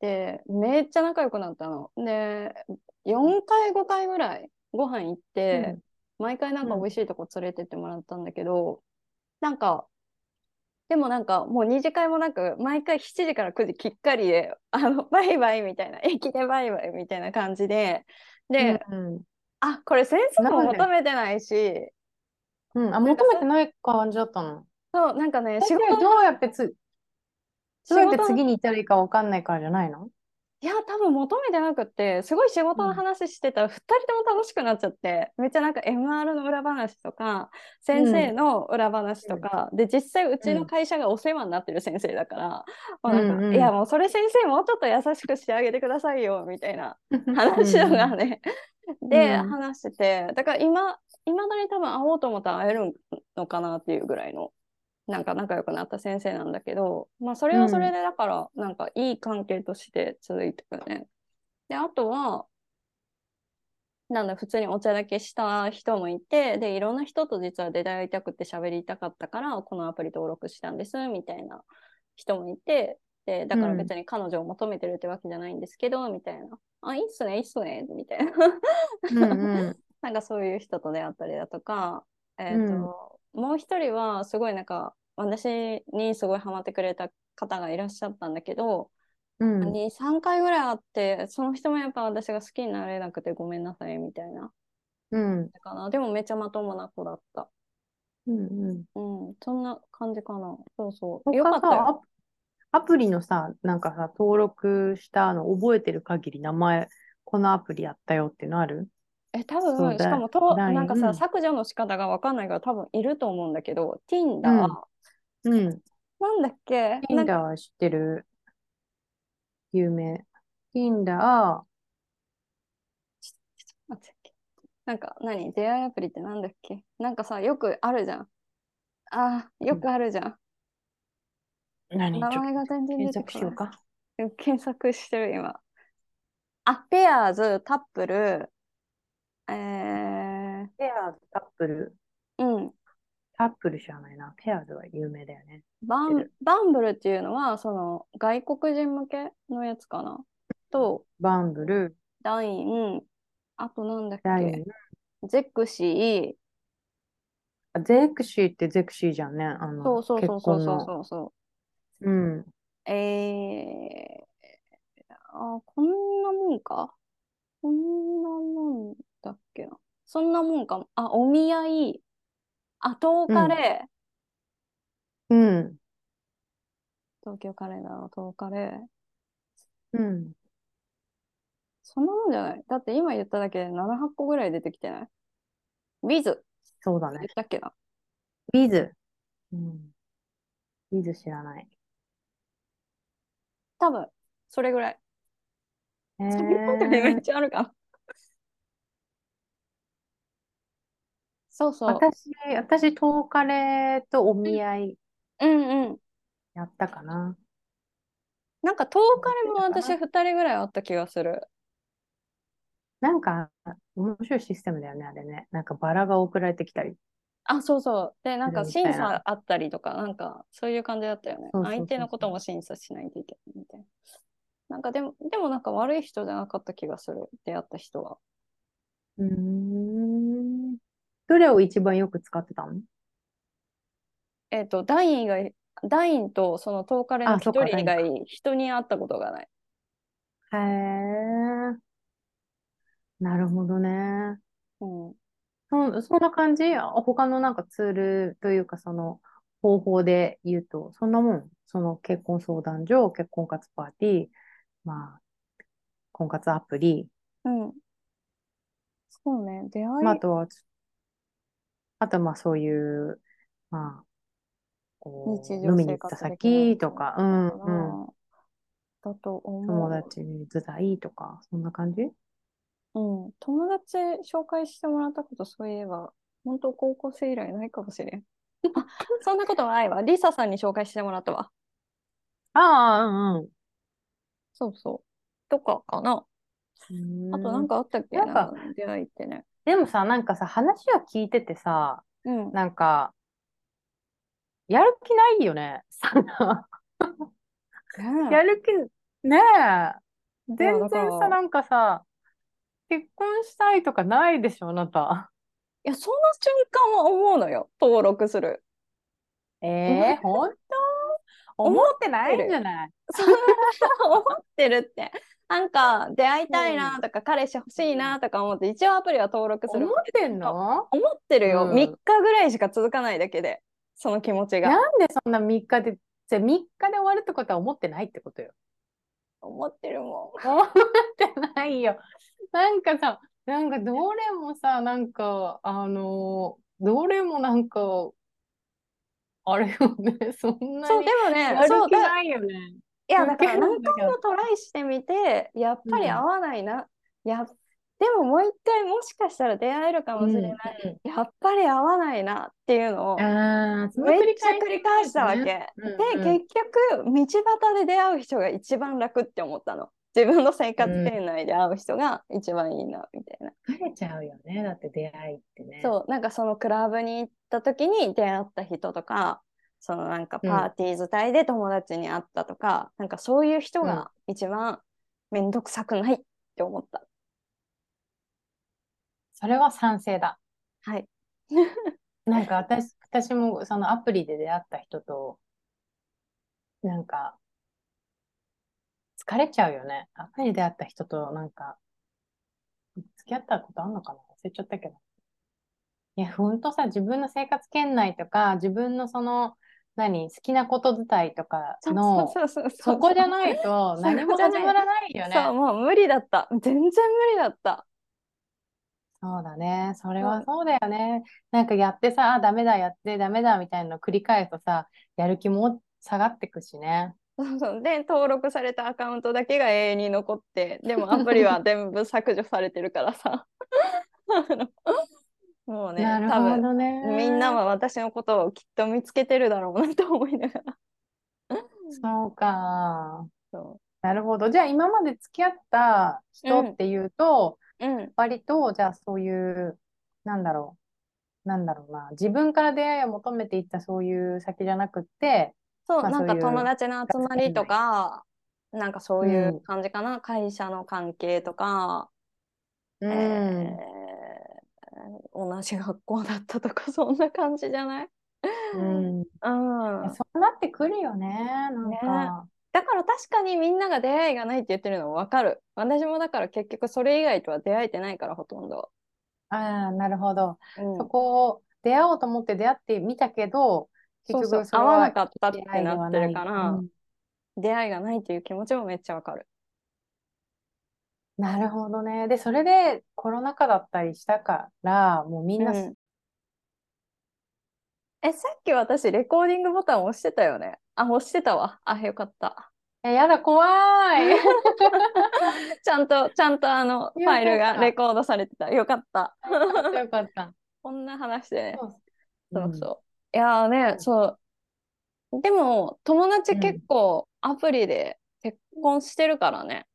で、めっちゃ仲良くなったの。で、4回、5回ぐらいご飯行って、うん、毎回なんか美味しいとこ連れてってもらったんだけど、うん、なんか、でもなんかもう2次会もなく毎回7時から9時きっかりであの バイバイみたいな駅でバイバイみたいな感じでで、うん、あこれ先生も求めてないし、うん、あ求めてない感じだったの。そうなんかね仕事どうやってつどうやって次に行ったらいいか分かんないからじゃないの？いや、多分求めてなくって、すごい仕事の話してたら、2人とも楽しくなっちゃって、めっちゃなんか MR の裏話とか、先生の裏話とか、で、実際うちの会社がお世話になってる先生だから、もうなんか、いや、もうそれ先生もうちょっと優しくしてあげてくださいよ、みたいな話とかね、で、話してて、だから今、いまだに多分会おうと思ったら会えるのかなっていうぐらいのなんか仲良くなった先生なんだけど、まあそれはそれでだからなんかいい関係として続いてくね。で、あとは、なんだ、普通にお茶だけした人もいて、で、いろんな人と実は出会いたくて喋りたかったから、このアプリ登録したんです、みたいな人もいて、で、だから別に彼女を求めてるってわけじゃないんですけど、うん、みたいな。あ、いいっすね、いいっすね、みたいな。うんうん、なんかそういう人と出会ったりだとか、えっ、ー、と、もう一人はすごいなんか私にすごいハマってくれた方がいらっしゃったんだけど、うん、2、3回ぐらいあって、その人もやっぱ私が好きになれなくてごめんなさいみたいな。うん。かな。でもめっちゃまともな子だった。うんうん。うん。そんな感じかな。そうそう。よかったよ。アプリのさ、なんかさ、登録したの覚えてる限り名前、このアプリやったよっていうのある？え、多分、しかもと、なんかさ、削除の仕方がわかんないから多分いると思うんだけど、Tinder、うん。なんだっけ？Tinder は知ってる？有名。Tinder、なんか何？出会いアプリってなんだっけ？なんかさ、よくあるじゃん。あよくあるじゃん。何？名前が全然出てこない。検索しようか。検索してる今。あ、ペアーズ、タップル、えー、ペアーズ、タップル。うん。タップル知らないな。ペアーズは有名だよね。バンバンブルっていうのは、その外国人向けのやつかな？と、バンブル。ダイン、あとなんだっけ？ゼクシー。ゼクシーってゼクシーじゃんね。あのそうそうそうそうそうそう。うん。えー、あ、こんなもんか。こんなもんだっけな。そんなもんかも。あ、お見合い、後カレー。うん。東京カレーだろ、東カレー。うん。そんなもんじゃない？だって今言っただけで7、8個ぐらい出てきてない？ウィズ。そうだね。言ったっけな？ウィズ。うん。ウィズ知らない。多分、それぐらい。えー、それめっちゃあるかそうそう。私、私、10日レとお見合いうんうん。やったかな。なんか10日レも私2人ぐらいあった気がする。なんか、面白いシステムだよね、あれね。なんかバラが送られてきたり。あ、そうそう。で、なんか審査あったりとか、なんかそういう感じだったよね。相手のことも審査しないといけないみたいな。なんかでも、でもなんか悪い人じゃなかった気がする。出会った人は。うん。どれを一番よく使ってたの？えっ、と、ダイン以外、ダインとそのトーカレの一人以外、人に会ったことがない。へえ。なるほどね。うん。そそんな感じ？他のなんかツールというか、その方法で言うと、そんなもん？その結婚相談所、結婚活パーティー、まあ、婚活アプリ。うん。そうね、出会い。まあ、あとは、あとまあそういう、まあ、こう、飲みに行った先とか、うんうん。だと思う。友達に図材とか、そんな感じ？うん。友達紹介してもらったことそういえば、本当高校生以来ないかもしれん。あ、そんなことないわ。リサさんに紹介してもらったわ。ああ、うんうん。そうそう。とかかな。あとなんかあったっけ？なんか出会いってね。でもさ、なんかさ、話を聞いててさ、うん、なんか、やる気ないよね。やる気、ねえ。全然さ、なんかさ、結婚したいとかないでしょ、あなた。いや、その瞬間は思うのよ、登録する。ええー、本当？思ってないんじゃない？思ってるって。なんか出会いたいなとか、うん、彼氏欲しいなとか思って一応アプリは登録する。思ってんの？思ってるよ、うん、3日ぐらいしか続かないだけでその気持ちが。なんでそんな3日でじゃ3日で終わるってことは思ってないってことよ。思ってるもん。思ってないよ。なんかさなんかどれもさなんかあのどれもなんかあれよね、そんなそう、でもね、そうないよね。いや、だから何回もトライしてみて、やっぱり合わないな。うん、やでももう一回もしかしたら出会えるかもしれない。うん、やっぱり合わないなっていうのをめっちゃ繰り返したわけ。ねうんうん、で、結局、道端で出会う人が一番楽って思ったの。自分の生活圏内で会う人が一番いいな、みたいな。疲れちゃうよね。だって出会いってね。そう、なんかそのクラブに行った時に出会った人とか、そのなんかパーティー伝いで友達に会ったとか、うん、なんかそういう人が一番めんどくさくないって思った。それは賛成だ。はい。なんか私、私もそのアプリで出会った人と、なんか、疲れちゃうよね。アプリで出会った人となんか、付き合ったことあんのかな？忘れちゃったけど。いや、ほんとさ、自分の生活圏内とか、自分のその、何、好きなこと伝いとかの、そこじゃないと何も始まらないよね。そう、もう無理だった。全然無理だった。そうだね。それはそうだよね。なんかやってさ、あ、ダメだ、やってダメだみたいなの繰り返すとさ、やる気も下がってくしね。そうそうで、登録されたアカウントだけが永遠に残って、でもアプリは全部削除されてるからさ。もうね、なるほどねみんなは私のことをきっと見つけてるだろうなと思いながら。そうか。そうなるほど。じゃあ今まで付き合った人っていうと、うん、割とじゃあそういう、なんだろう。なんだろうな。自分から出会いを求めていったそういう先じゃなくて、そう、まあ、なんか友達の集まりとか、なんかそういう感じかな。うん、会社の関係とか、うん、えー同じ学校だったとか そんな感じじゃない？うん、うん、そうなってくるよねなんか、ね、だから確かにみんなが出会いがないって言ってるの分かる。私もだから結局それ以外とは出会えてないからほとんどああ、なるほど。うん、そこを出会おうと思って出会ってみたけど、結局そ合わなかったってなってるから、うん、出会いがないっていう気持ちもめっちゃわかる。なるほどね。で、それでコロナ禍だったりしたから、もうみんな、うん、え、さっき私レコーディングボタン押してたよね。あ、押してたわ。あ、よかった。え、やだ、怖い。ちゃんと、ちゃんとあの、ファイルがレコードされてた。よかった。よかった。こんな話でね。そうそう。いやね、そう。でも、友達結構アプリで結婚してるからね。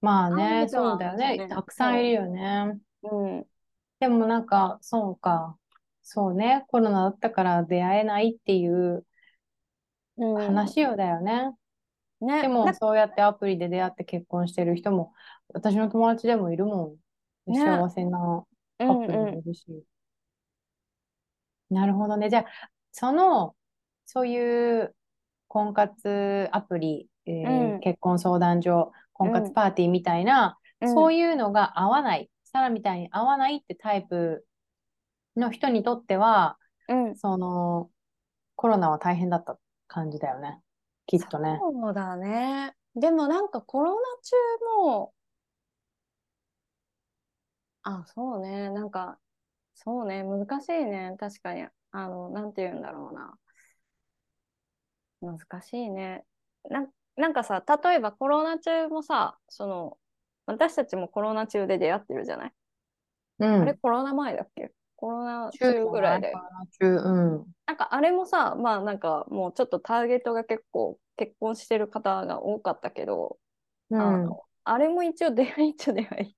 まあね、そうだよね。たくさんいるよね。うん。でもなんか、そうか。そうね。コロナだったから出会えないっていう話よだよね。ね。でも、そうやってアプリで出会って結婚してる人も、私の友達でもいるもん。ね、幸せなカップルもいるし。うんうん、なるほどね。じゃあ、その、そういう婚活アプリ、えー、うん、結婚相談所、婚活パーティーみたいな、うん、そういうのが合わない、サラみたいに合わないってタイプの人にとっては、うん、そのコロナは大変だった感じだよね。きっとね。そうだね。でもなんかコロナ中も、あ、そうね。なんか、そうね。難しいね。確かに。あの、なんて言うんだろうな。難しいね。ななんかさ、例えばコロナ中もさ、その、私たちもコロナ中で出会ってるじゃない、うん、あれコロナ前だっけ？コロナ中ぐらいで。中、うん。なんかあれもさ、まあなんかもうちょっとターゲットが結構結婚してる方が多かったけど、うん、あのあれも一応出会いっちゃ出会い。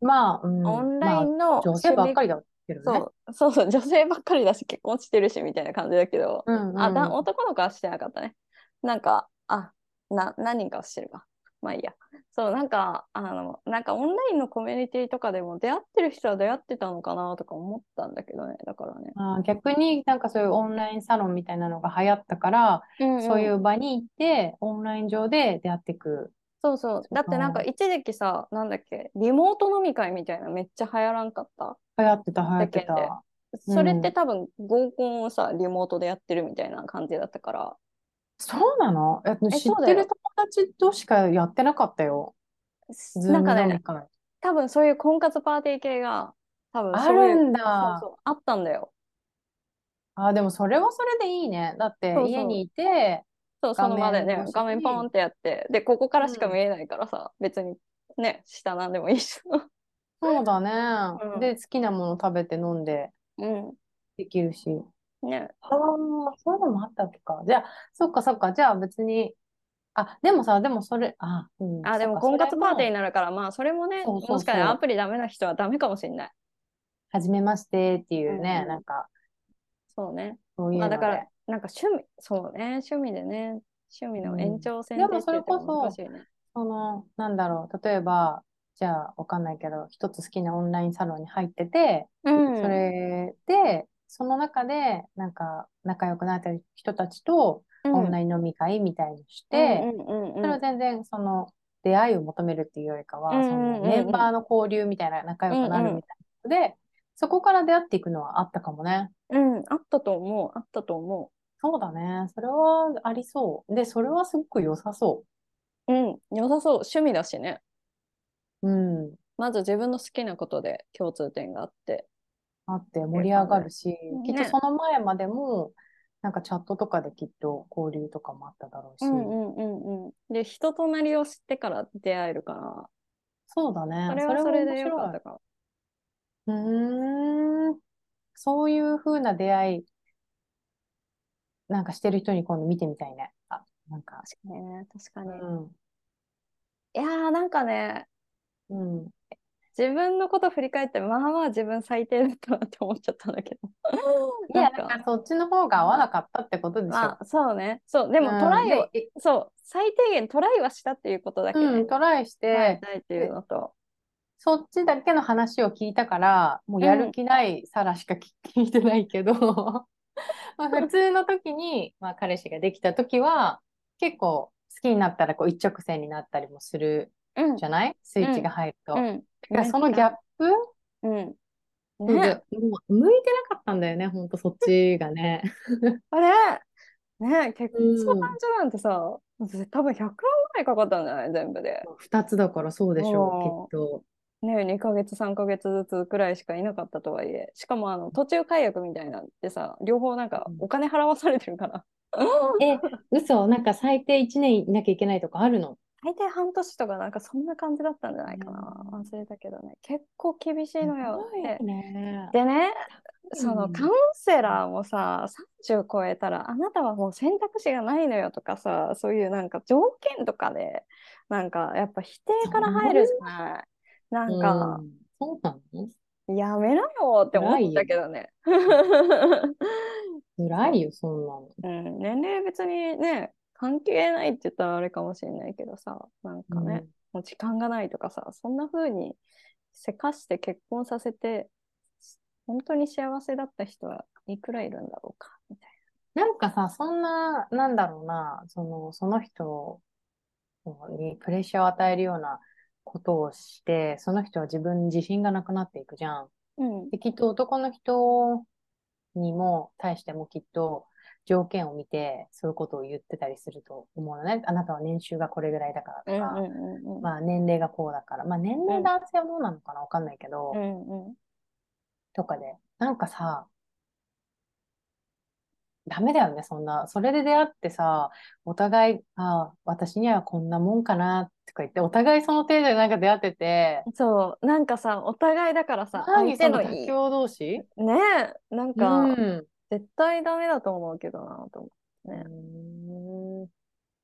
まあ、うん、オンラインの、まあ、女性ばっかりだけどね。そうそうそう、女性ばっかりだし結婚してるしみたいな感じだけど、うんうん、あだ男の子はしてなかったね。なんかあ、な、何人かはしてるか。まあいいや。そう、なんか、あの、なんかオンラインのコミュニティとかでも出会ってる人は出会ってたのかなとか思ったんだけどね。だからね。あ逆になんかそういうオンラインサロンみたいなのが流行ったから、うんうん、そういう場に行って、オンライン上で出会っていく。そうそう。だってなんか一時期さ、なんだっけ、リモート飲み会みたいなめっちゃ流行らんかった？流行ってた、流行ってた。それって多分合コンをさ、リモートでやってるみたいな感じだったから、そうなの？え知ってる友達としかやってなかったよ。なんかね、多分そういう婚活パーティー系が多分あるんだそうそう。あったんだよ。あ、でもそれはそれでいいね。だって家にいて、そう、その場でね、画面ポンってやって、で、ここからしか見えないからさ、うん、別にね、下なんでもいいし。そうだね、うん、で、好きなもの食べて飲んで、うん、できるし。ね。ああ、そういうのもあったっけか。じゃあ、そっかそっか。じゃあ別に、あ、でもさ、でもそれ、あ、うん、あ、でも婚活パーティーになるから、まあ、それもね、そうそうそうもしかしたらアプリダメな人はダメかもしれない。はじめましてっていうね、うん、なんか。そうね。そういうまあ、だから、なんか趣味、そうね、趣味でね、趣味の延長線で、うん、でもそれこそ、その、なんだろう、例えば、じゃあ、わかんないけど、一つ好きなオンラインサロンに入ってて、うん、それで、その中で、なんか、仲良くなった人たちと、オンライン飲み会みたいにして、それは全然、その、出会いを求めるっていうよりかは、そのメンバーの交流みたいな、仲良くなるみたいなので、そこから出会っていくのはあったかもね。うん、あったと思う。あったと思う。そうだね。それはありそう。で、それはすごく良さそう。うん、良さそう。趣味だしね。うん。まず自分の好きなことで共通点があって。あって盛り上がるし、きっとその前までも、なんかチャットとかできっと交流とかもあっただろうし。うんうんうんうん。で、人となりを知ってから出会えるから。そうだね。それはそれでよかったかうん。そういうふうな出会い、なんかしてる人に今度見てみたいね。あ、なんか。確かにね、確かに。うん、いやー、なんかね、うん。自分のこと振り返って、まあまあ自分最低だったなって思っちゃったんだけど。いや、なんかそっちの方が合わなかったってことでしょ。あ、そうね。そう、でもトライを、うん、そう、最低限トライはしたっていうことだけ、ね、うん、トライして、ないっていうのと。そっちだけの話を聞いたから、もうやる気ないサラしか聞いてないけど、まあ普通の時に、まあ彼氏ができた時は、結構好きになったらこう一直線になったりもするじゃない、うん、スイッチが入ると。うん。だからそのギャップ？うん。ね、もう向いてなかったんだよね、ほんとそっちがね。あれ？ね結婚相談所なんてさ、うん、多分100万ぐらいかかったんじゃない？全部で。2つだからそうでしょう、きっと。ね、2ヶ月3ヶ月ずつくらいしかいなかったとはいえ。しかもあの途中解約みたいなんてさ両方なんかお金払わされてるから。え嘘？なんか最低1年いなきゃいけないとかあるの？最低半年とかなんかそんな感じだったんじゃないかな、忘れたけどね。結構厳しいのよ。ね、でね。そのカウンセラーもさ30超えたらあなたはもう選択肢がないのよとかさそういうなんか条件とかでなんかやっぱ否定から入るじゃない。なんか、そうなのやめなよって思ったけどね。辛いよ、そんなの。うん、年齢別にね、関係ないって言ったらあれかもしれないけどさ、なんかね、うん、もう時間がないとかさ、そんな風にせかして結婚させて、本当に幸せだった人はいくらいるんだろうか、みたいな。なんかさ、そんな、なんだろうな、その、その人にプレッシャーを与えるようなことをして、その人は自分に自信がなくなっていくじゃん。うん、できっと男の人にも対してもきっと条件を見てそういうことを言ってたりすると思うのね。あなたは年収がこれぐらいだからとか、まあ年齢がこうだから、まあ年齢男性はどうなのかなわかんないけど、うんうん、とかで、なんかさ、ダメだよね、そんな。それで出会ってさ、お互い、あ私にはこんなもんかなとか言って、お互いその程度でなんか出会ってて。そう、なんかさ、お互いだからさ、相手のいい。同士？ねえ、なんか、うん、絶対ダメだと思うけどな、と思ってね。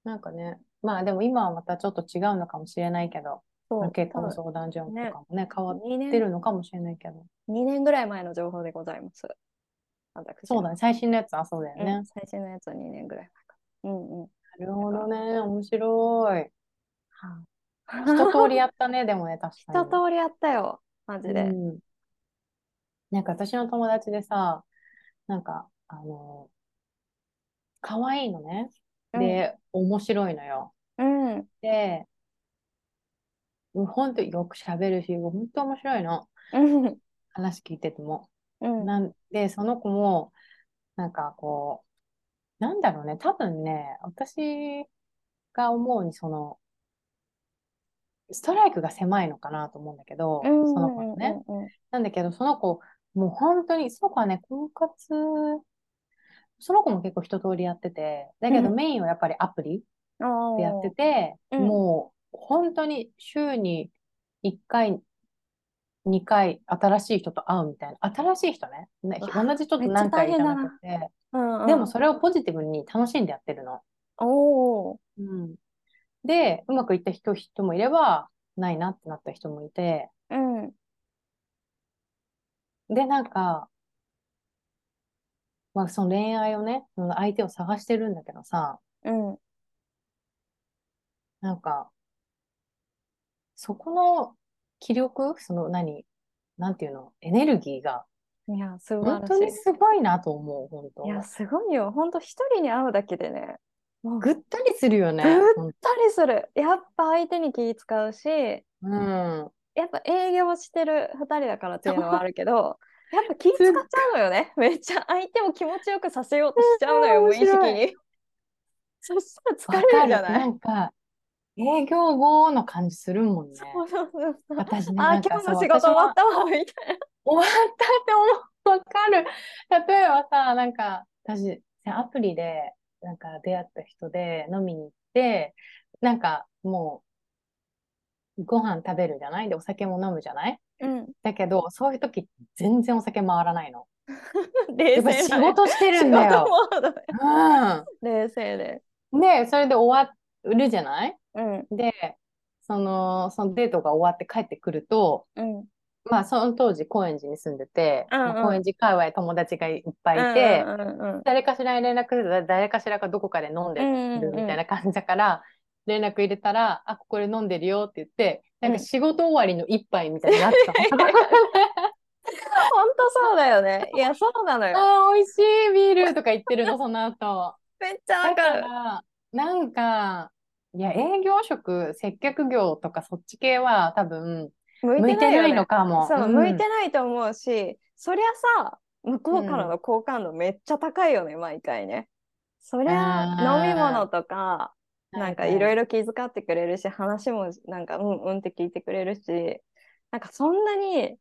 なんかね、まあでも今はまたちょっと違うのかもしれないけど、結婚相談所とかもね、ね変わってるのかもしれないけど。2年ぐらい前の情報でございます。そうだね、最新のやつはそうだよね。うん、最新のやつは2年ぐらい前か。うんうん。なるほどね、面白い。はあ、一通りやったね、でもね、確かに。一通りやったよ、マジで。うん、なんか私の友達でさ、なんか、あの、可愛いのね。で、うん、面白いのよ。うん。で、本当よく喋るし、本当面白いの。話聞いてても。うん、なんで、その子も、なんかこう、なんだろうね、多分ね、私が思うに、その、ストライクが狭いのかなと思うんだけど、その子のね。なんだけど、その子、もう本当に、その子はね、婚活、その子も結構一通りやってて、だけどメインはやっぱりアプリでやってて、うん、もう本当に週に1回、2回新しい人と会うみたいな。新しい人ね。ね同じ人と何回じゃなくて、うんうん、でもそれをポジティブに楽しんでやってるの。おうん、で、うまくいった人人もいれば、ないなってなった人もいて、うん、で、なんか、まあその恋愛をね、その相手を探してるんだけどさ、うん、なんか、そこの気力、その何、なんていうの、エネルギーが、いや、すごい。本当にすごいなと思う、本当。いや、すごいよ。本当一人に会うだけでね、もうぐったりするよね。ぐったりする。やっぱ相手に気使うし、うん。ぱ営業してる2人だからっていうのはあるけど、やっぱ気使っちゃうのよね。めっちゃ相手も気持ちよくさせようとしちゃうのよ、無意識に。そしたら疲れるじゃない？なんか営業後の感じするもんね。そうそうそうそう。私ね、あ、今日の仕事終わったわ、みたいな。終わったって思う。わかる。例えばさ、なんか、私、アプリで、なんか出会った人で飲みに行って、なんかもう、ご飯食べるじゃない？で、お酒も飲むじゃない？うん。だけど、そういう時、全然お酒回らないの。冷静仕事してるんだよ。うん。冷静で。で、それで終わるじゃない？うん、で、その、そのデートが終わって帰ってくると、うん、まあ、その当時、高円寺に住んでて、うんうん、高円寺界隈友達がいっぱいいて、誰かしらに連絡する誰かしらがどこかで飲んでるみたいな感じだから、連絡入れたら、あ、ここで飲んでるよって言って、なんか仕事終わりの一杯みたいになってた。本当そうだよね。いや、そうなのよ。あ、美味しいビールとか言ってるの、その後。めっちゃわかる。なんか、いや、営業職、接客業とかそっち系は多分、向いてないのかも。そう、向いてないと思うし、そりゃさ、向こうからの好感度めっちゃ高いよね、毎回ね。そりゃ飲み物とか、なんかいろいろ気遣ってくれるし、話もなんかうんうんって聞いてくれるし、なんかそんなに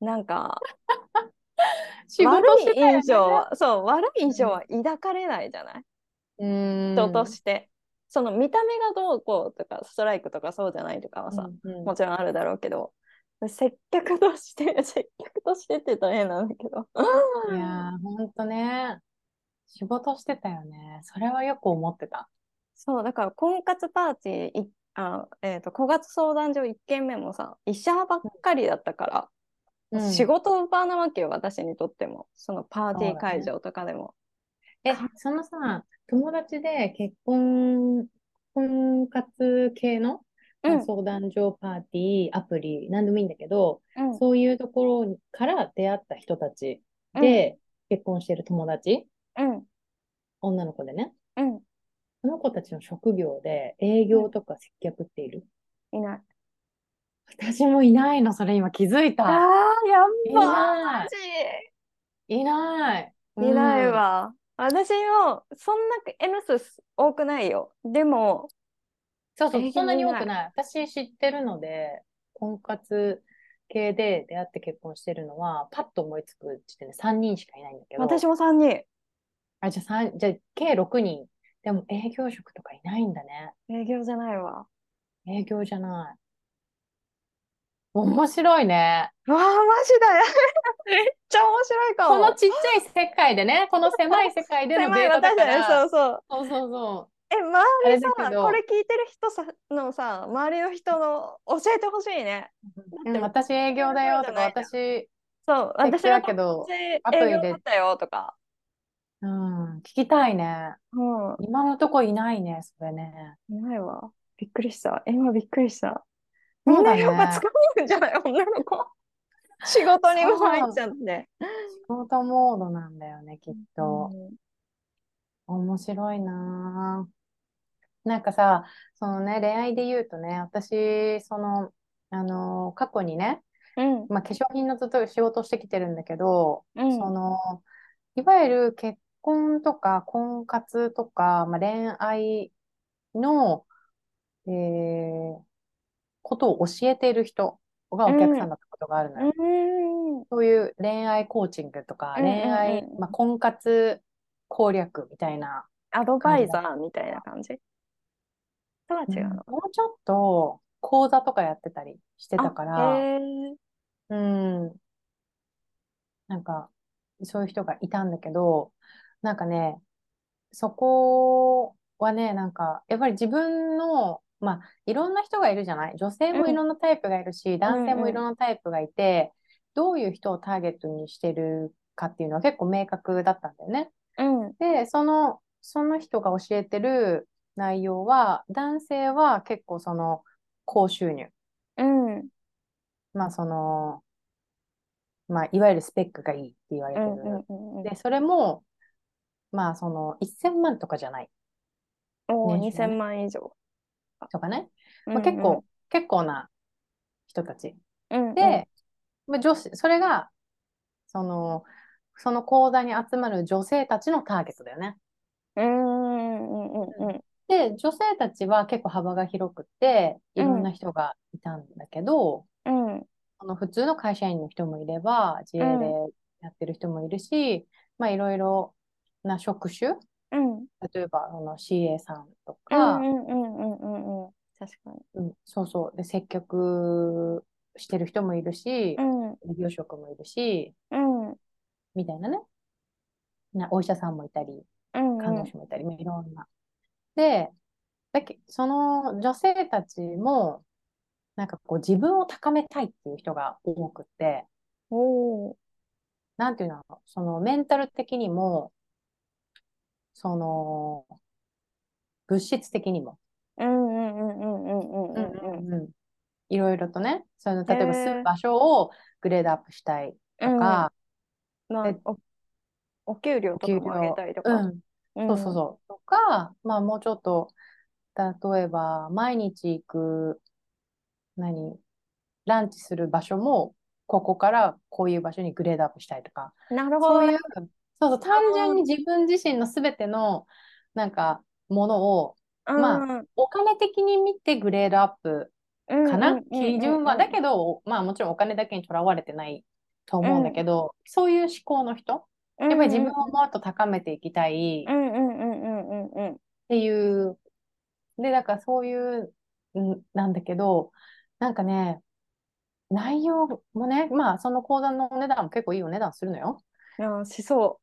なんか 悪い印象は、そう、悪い印象は抱かれないじゃない、うん、人として。その見た目がどうこうとか、ストライクとかそうじゃないとかはさ、うんうん、もちろんあるだろうけど、接客として、接客としてって言ったら変なんだけど。いやー、ほんとね。仕事してたよね。それはよく思ってた。そう、だから婚活パーティー、あえーと、と月相談所1軒目もさ、医者ばっかりだったから、仕事場なわけよ、私にとっても。そのパーティー会場とかでも。ね、え、そのさ、友達で結婚、婚活系の、うん、相談所、パーティー、アプリ、何でもいいんだけど、うん、そういうところから出会った人たちで、結婚してる友達、うん、女の子でね、うん、その子たちの職業で営業とか接客っている、いない。私もいないの、それ今気づいた。ああ、やっぱ、いない。いないわ。私も、そんな N 数多くないよ。でも、そうそう、そんなに多くない。私知ってるので、婚活系で出会って結婚してるのは、パッと思いつく時点で3人しかいないんだけど。私も3人。あ、じゃあ3、じゃあ計6人。でも営業職とかいないんだね。営業じゃないわ。営業じゃない。面白いね。わあ、マジだよ。めっちゃ面白いかも。このちっちゃい世界でね、この狭い世界でのデータだから。そうそう。そうそうそう。え、周りさ、これ聞いてる人さのさ、周りの人の教えてほしいね。うん、私営業だよとか、私、そう、私だけど、アプリで。だったよとか。うん、聞きたいね。うん。今のとこいないね、それね。いないわ。びっくりした。今びっくりした。みんなやっぱ使うんじゃない？女の子。仕事にも入っちゃって。仕事モードなんだよね、きっと。うん、面白いななんかさ、そのね、恋愛で言うとね、私、その、あの、過去にね、うん、まあ、化粧品のずっと仕事してきてるんだけど、うん、その、いわゆる結婚とか婚活とか、まあ、恋愛の、えー、ことを教えている人がお客さんだったことがあるのよ。うん、そういう恋愛コーチングとか、恋愛、まあ、婚活攻略みたいな。アドバイザーみたいな感じ？とは違うの、もうちょっと講座とかやってたりしてたから、うん。なんか、そういう人がいたんだけど、なんかね、そこはね、なんか、やっぱり自分のまあ、いろんな人がいるじゃない？女性もいろんなタイプがいるし、うん、男性もいろんなタイプがいて、どういう人をターゲットにしてるかっていうのは結構明確だったんだよね。うん、で、その、その人が教えてる内容は、男性は結構その、高収入。うん。まあ、その、まあ、いわゆるスペックがいいって言われてる。で、それも、まあ、その、1000万とかじゃない。おお、2000万以上。とかね、まあ、結構、うん。うん、結構な人たち。うんうん、で、まあ、女子、それが、その、その講座に集まる女性たちのターゲットだよね。で、女性たちは結構幅が広くて、いろんな人がいたんだけど、うん、その普通の会社員の人もいれば、自営でやってる人もいるし、うん、まあいろいろな職種？うん、例えばあの CA さんとか、うんうんうんうんうん、確かに、うん、そうそう。で接客してる人もいるし、うん、業職もいるし、うん、みたいなね。なお医者さんもいたり、看護師もいたり、いろんな。でだけその女性たちもなんかこう自分を高めたいっていう人が多くて、おなんていうの？そのメンタル的にもその、物質的にも。うんうんうんうんうんうんうん。いろいろとね、その例えば住む場所をグレードアップしたいとか、うんまあ、おお給料とかも上げたりとか。うん、そうそうそう。とか、まあもうちょっと、例えば毎日行く、何？ランチする場所も、ここからこういう場所にグレードアップしたいとか、なるほど、ね、そういう、そうそう、単純に自分自身のすべての、なんか、ものを、まあ、お金的に見てグレードアップかな、基準は。だけど、まあもちろんお金だけにとらわれてないと思うんだけど、うん、そういう思考の人、やっぱり自分をもっと高めていきたいっていう、で、だからそういう、なんだけど、なんかね、内容もね、まあその講座のお値段も結構いいお値段するのよ。いや、しそ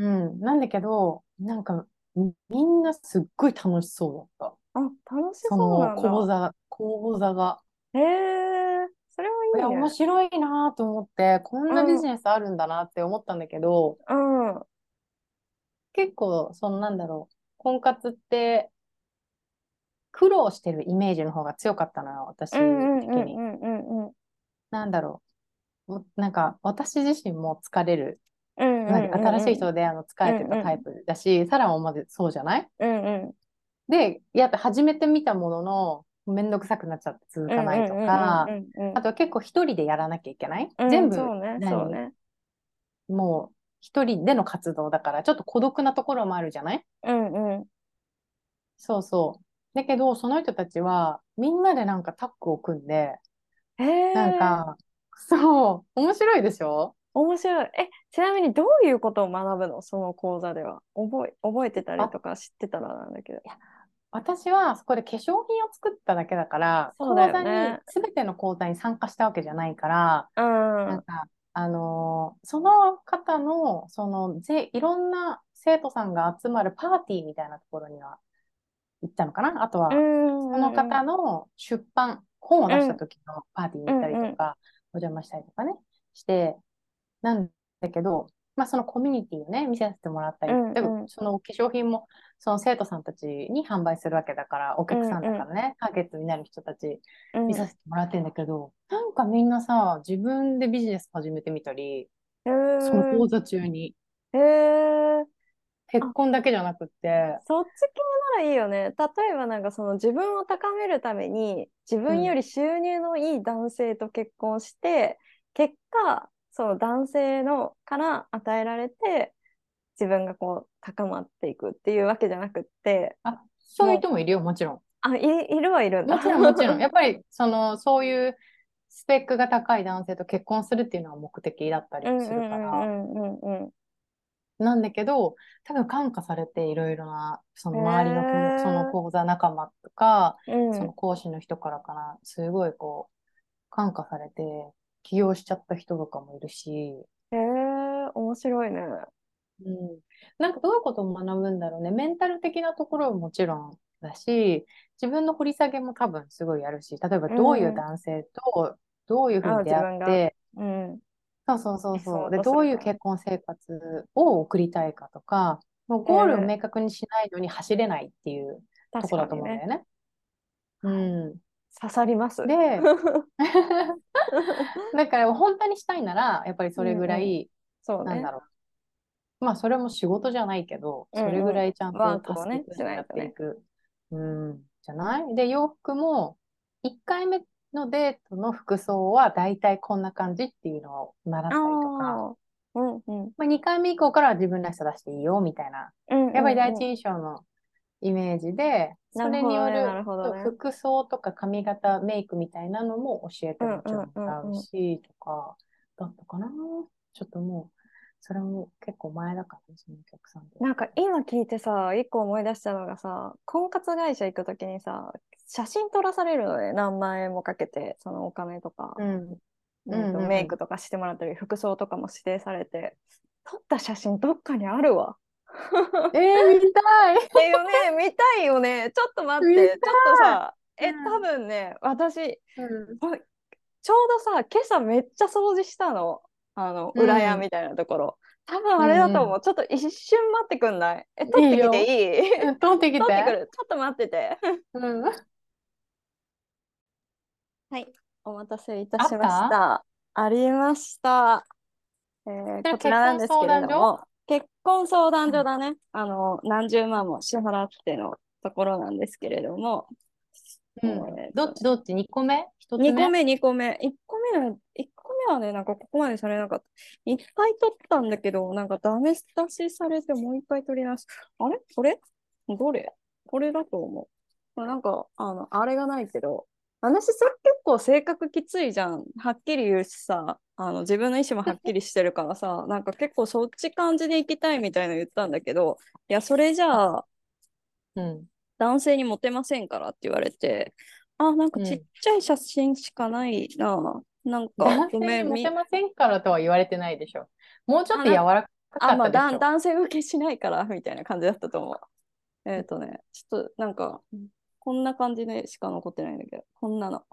う。うん。なんだけど、なんかみんなすっごい楽しそうだった。あ、楽しそうなんだ。その講座、講座が。へえ、それはいいね。面白いなと思って、こんなビジネスあるんだなって思ったんだけど、うん。結構、そのなんだろう、婚活って、苦労してるイメージの方が強かったのよ、私的に。なんだろう。なんか、私自身も疲れる。なんか新しい人と出会うの疲れてたタイプだし、サラもまでそうじゃない？うんうん。で、やっぱ始めてみたものの、めんどくさくなっちゃって続かないとか、あとは結構一人でやらなきゃいけない、うん、全部、そうね、そうね。もう一人での活動だから、ちょっと孤独なところもあるじゃない？うんうん。そうそう。だけど、その人たちは、みんなでなんかタッグを組んで、なんか、そう、面白いでしょ？面白い。え、ちなみにどういうことを学ぶの？その講座では。覚え、覚えてたりとか知ってたらなんだけど。私はそこで化粧品を作っただけだから、そうだよね、講座に、すべての講座に参加したわけじゃないから、うん、なんか、あのー、その方の、その、ぜ、いろんな生徒さんが集まるパーティーみたいなところには行ったのかな？あとは、その方の出版、本を出した時のパーティーに行ったりとか、お邪魔したりとかね、して、なんだけど、まあ、そのコミュニティをね、見せてもらったり、うんうん、その化粧品も、その生徒さんたちに販売するわけだから、お客さんだからね、うんうん、ターゲットになる人たち見させてもらってるんだけど、うん、なんかみんなさ、自分でビジネス始めてみたり、その講座中に。へー結婚だけじゃなくて。そっち系ならいいよね。例えばなんかその自分を高めるために自分より収入のいい男性と結婚して、うん、結果そう男性のから与えられて自分がこう高まっていくっていうわけじゃなくって。あそういう人もいるよもちろん。あいいるはいる。んだもちろんもちろん。やっぱりそのそういうスペックが高い男性と結婚するっていうのは目的だったりするから。なんだけど多分感化されていろいろなその周りのその講座仲間とか、うん、その講師の人からかなすごいこう感化されて起業しちゃった人とかもいるし。へえー、面白いね。うん。なんかどういうことを学ぶんだろうね。メンタル的なところももちろんだし、自分の掘り下げも多分すごいやるし、例えばどういう男性とどういうふうに出会って、うん、そうそうそうそう。で、どういう結婚生活を送りたいかとか、もうゴールを明確にしないのに走れないっていうところだと思うんだよね。ねうん。刺さります。で、だから本当にしたいなら、やっぱりそれぐらい、うんうん、なんだろう。まあそれも仕事じゃないけど、それぐらいちゃんと助けてやっていく。うん、うん、じゃない？で、洋服も、1回目のデートの服装は大体こんな感じっていうのを習ったりとか、うんうん。まあ、2回目以降からは自分らしさ出していいよみたいな、うんうんうん、やっぱり第一印象のイメージで、それによる服装とか髪型、メイクみたいなのも教えてもちろんらうし、とか、だったかな。ちょっともう、それも結構前だからそのお客さんなんか今聞いてさ、一個思い出したのがさ、婚活会社行くときにさ、写真撮らされるので、何万円もかけて、そのお金とか、うんうん。メイクとかしてもらったり、服装とかも指定されて、撮った写真どっかにあるわ。えー、見たい。えよね、見たいよね。ちょっと待って、ちょっとさ、え、多分ね、私、うん、ちょうどさ、今朝めっちゃ掃除したの。あの、裏屋みたいなところ。うん、多分あれだと思う。うん、ちょっと一瞬待ってくんない？え、撮ってきていい？撮ってきて。撮ってくる。ちょっと待ってて。うん、はい、お待たせいたしました。ありました。えー、こちらなんですけれども。結婚相談所だね。あの、何十万も支払ってのところなんですけれども、うん、どっちどっち ?2 個目 ?1 つ目 ?2 個目、2個目。1個目は、1個目はね、なんかここまでされなかった。1回取ったんだけど、なんかダメ出しされてもう1回取り直す。あれ？これ？どれ？これだと思う。なんか、あの、あれがないけど、私さ、結構性格きついじゃん。はっきり言うしさ、あの自分の意思もはっきりしてるからさ、なんか結構そっち感じでいきたいみたいな言ったんだけど、いや、それじゃあ、うん、男性にモテませんからって言われて、あ、なんかちっちゃい写真しかないな。うん、なんか、ごめん。モテませんからとは言われてないでしょ。もうちょっと柔らか。あ、まあ、男性受けしないからみたいな感じだったと思う。えっ、ー、とね、ちょっとなんか、こんな感じでしか残ってないんだけど、こんなの。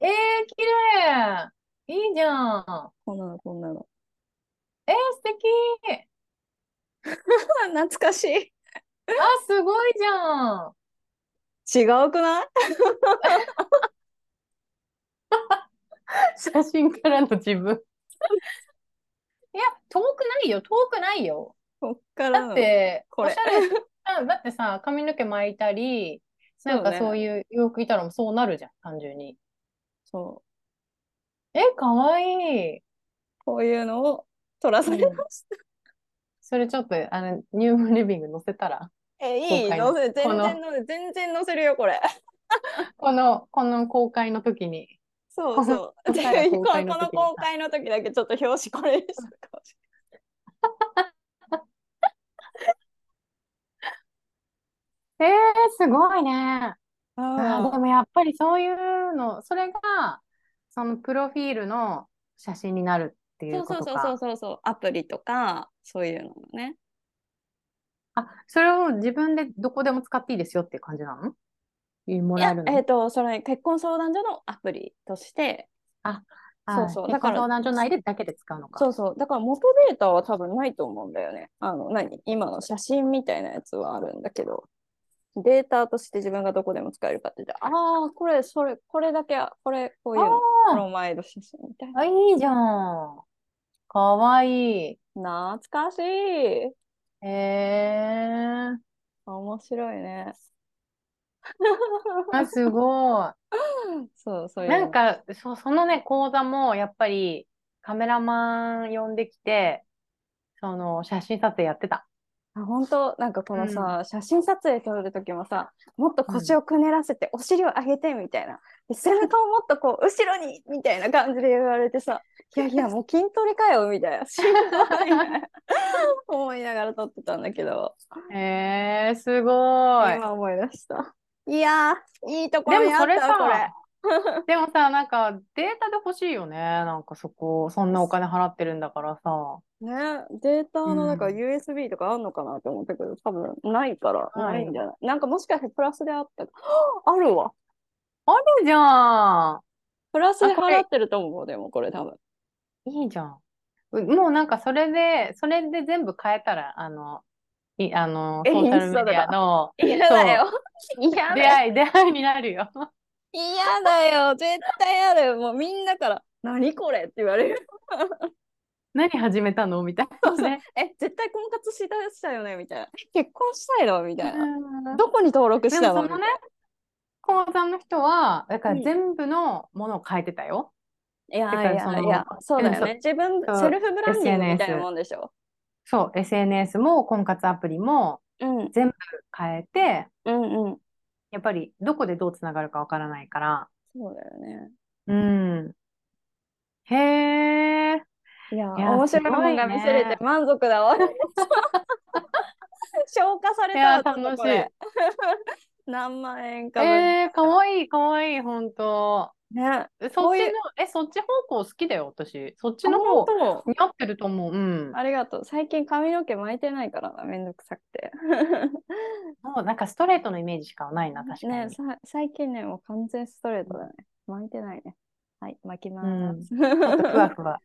えー、綺麗いいじゃん。こんなの、こんなの。えー、素敵 懐かしい。あ、すごいじゃん。違うくない？写真からの自分。いや、遠くないよ、遠くないよ。こっからだって、これ。だってさ、髪の毛巻いたり、なんかそういう洋服いたらそうなるじゃん、単純に。そう。え、かわいい。こういうのを撮らされました。それちょっと、あの、ニュームリビング載せたら。え、いい載せ、全然載せ、全然載せるよ、これ。この、この公開の時に。そうそう。この公開の時だけちょっと表紙これにしえー、すごいね。あでもやっぱりそういうの、それが、そのプロフィールの写真になるっていうことそうそうそうそうアプリとか、そういうのね。あ、それを自分でどこでも使っていいですよっていう感じなの？もらえるの？えっ、ー、と、それ結婚相談所のアプリとして、あ、そうそう。だから、相談所内でだけで使うのか。そうそう。だから元データは多分ないと思うんだよね。あの、何？今の写真みたいなやつはあるんだけど。データとして自分がどこでも使えるかって言って、ああ、これ、それ、これだけ、これ、こういうの、プロマイド写真みたいな。あ、いいじゃん。かわいい。懐かしい。へえー。面白いね。あ、すごい。そう、そういう。なんか、そそのね、講座も、やっぱり、カメラマン呼んできて、その、写真撮影やってた。本当？なんかこのさ、うん、写真撮影撮る時もさもっと腰をくねらせて、お尻を上げてみたいな。背中をもっとこう 後ろにみたいな感じで言われてさいやいや もう筋トレかよみたいな 思いながら撮ってたんだけど。へえー、すごい。今思い出した。いやいいところにあったこれ でもさ、なんかデータで欲しいよね。なんかそこ、そんなお金払ってるんだからさ。ね、データのなんか USB とかあんのかなって思ったけど、多分ないからないんじゃない、なんかもしかしてプラスであった？あるわ。あるじゃん。プラスで払ってると思う、でもこれ多分。いいじゃん。もうなんかそれで、それで全部変えたら、あの、いあの、ソーシャルメディアの、嫌 だよ。出会い、出会いになるよ。嫌だよ。絶対ある。もうみんなから、何これ？って言われる。何始めたの？みたいな、ね、え、絶対婚活しだしたよね？みたいな。結婚したいの？みたいな。どこに登録したの？そのね、講座の人は、だから全部のものを変えてたよ。うん、いやいやいや、そうだよね。自分、セルフブランディングみたいなもんでしょ？そう、SNS も婚活アプリも全部変えて、うんうん、やっぱりどこでどうつながるかわからないから。そうだよね。うん。へえ。いや、面白い本が見せれて満足だわ。消化された楽しい。何万円かえー、かわいい、かわいい、ほんと。ね、そっちの、え、そっち方向好きだよ、私。そっちの方似合ってると思う。うん。ありがとう。最近髪の毛巻いてないからな、めんどくさくて。もうなんかストレートのイメージしかないな、確かに。ね、さ最近ね、もう完全ストレートだね。巻いてないね。はい、巻きます。うん、ふわふわ。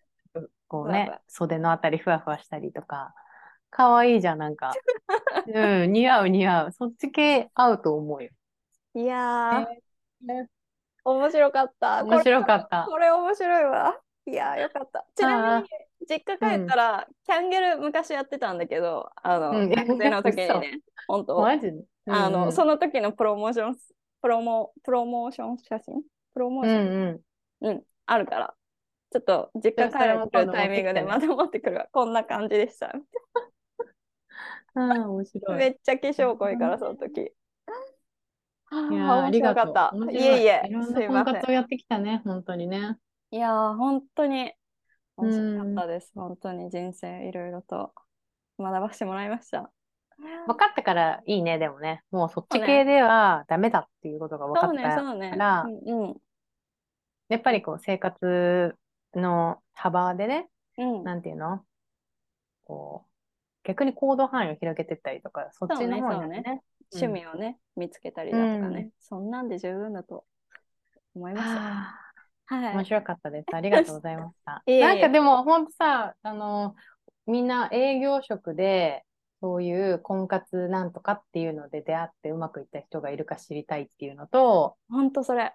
こうね、袖のあたりふわふわしたりとか。かわいいじゃん、なんか。うん、似合う似合う。そっち系合うと思うよ。いやー。えー面白かった。面白かった。これ面白いわ。いやよかった。ちなみに、実家帰ったら、キャンゲル昔やってたんだけど、あの、学生の時にね、本当マジあの、その時のプロモーションプロモプロモーション写真？プロモーション、うんうん、うん、あるから、ちょっと実家帰るタイミングでまた持ってくるわ。こんな感じでした。面白い。めっちゃ化粧濃いから、その時。いやありがとう。いえいえ、すいません。をやってきたね、本当にね。いや本当に面白かったです。本当に人生いろいろと学ばせてもらいました。分かったからいいね、でもね。もうそっち系ではダメだっていうことが分かったから、ねそうねうんうん、やっぱりこう生活の幅でね、うん、なんていうのこう逆に行動範囲を広げてったりとか、そっちの方にね、ね趣味をね、見つけたりだとかね、そんなんで十分だと思いますはい、面白かったです。ありがとうございました。なんかでも本当さ、あの、みんな営業職で、そういう婚活なんとかっていうので出会ってうまくいった人がいるか知りたいっていうのと、本当それ。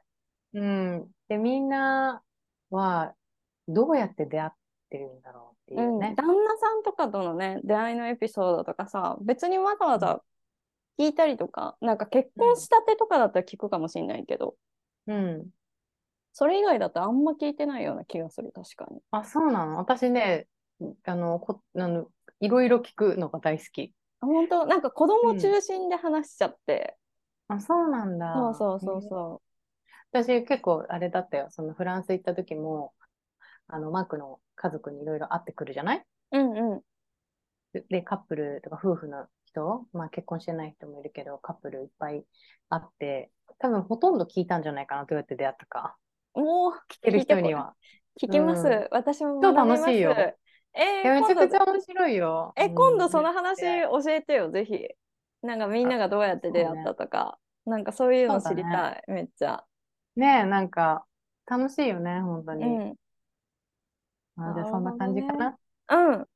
うん。で、みんなはどうやって出会ってるんだろうっていうね、うん、旦那さんとかとのね出会いのエピソードとかさ別にわざわざ聞いたりとか、うん、なんか結婚したてとかだったら聞くかもしれないけど、うん、それ以外だとあんま聞いてないような気がする確かに。あそうなの？私ねあのこあのいろいろ聞くのが大好き。本当？なんか子供中心で話しちゃって、うん、あそうなんだ。そうそうそうそう。私結構あれだったよ。そのフランス行った時もあのマークの家族にいろいろ会ってくるじゃない？うんうん。で、カップルとか夫婦の人、まあ結婚してない人もいるけど、カップルいっぱい会って、多分ほとんど聞いたんじゃないかな、どうやって出会ったか。おお、聞ける人には。聞きます。うん、私も超楽しいよ。えー、めちゃくちゃ面白いよ。え、今度その話教えてよ、ぜひ。なんかみんながどうやって出会ったとか、ね、なんかそういうの知りたい、ね、めっちゃ。ねえ、なんか楽しいよね、本当に。うんあじゃあそんな感じかな？うん。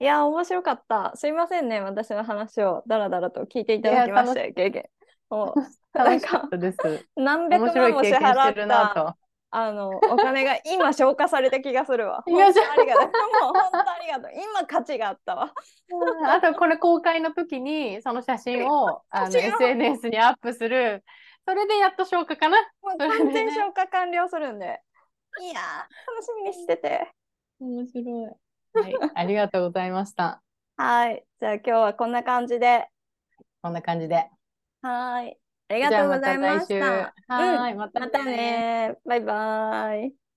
いや、面白かった。すいませんね、私の話をだらだらと聞いていただきまして、経験。もう、楽しかったです。何百万も支払ったあのお金が今消化された気がするわ。いや、じゃありがとう。もう本当ありがとう。今価値があったわ。あとこれ公開の時にその写真を あの SNS にアップする。それでやっと消化かな？もう完全消化完了するんで。いや楽しみにしてて。面白い。はい、ありがとうございました。はい。じゃあ今日はこんな感じで。こんな感じで。はい。ありがとうございました。はい、またね。バイバイ。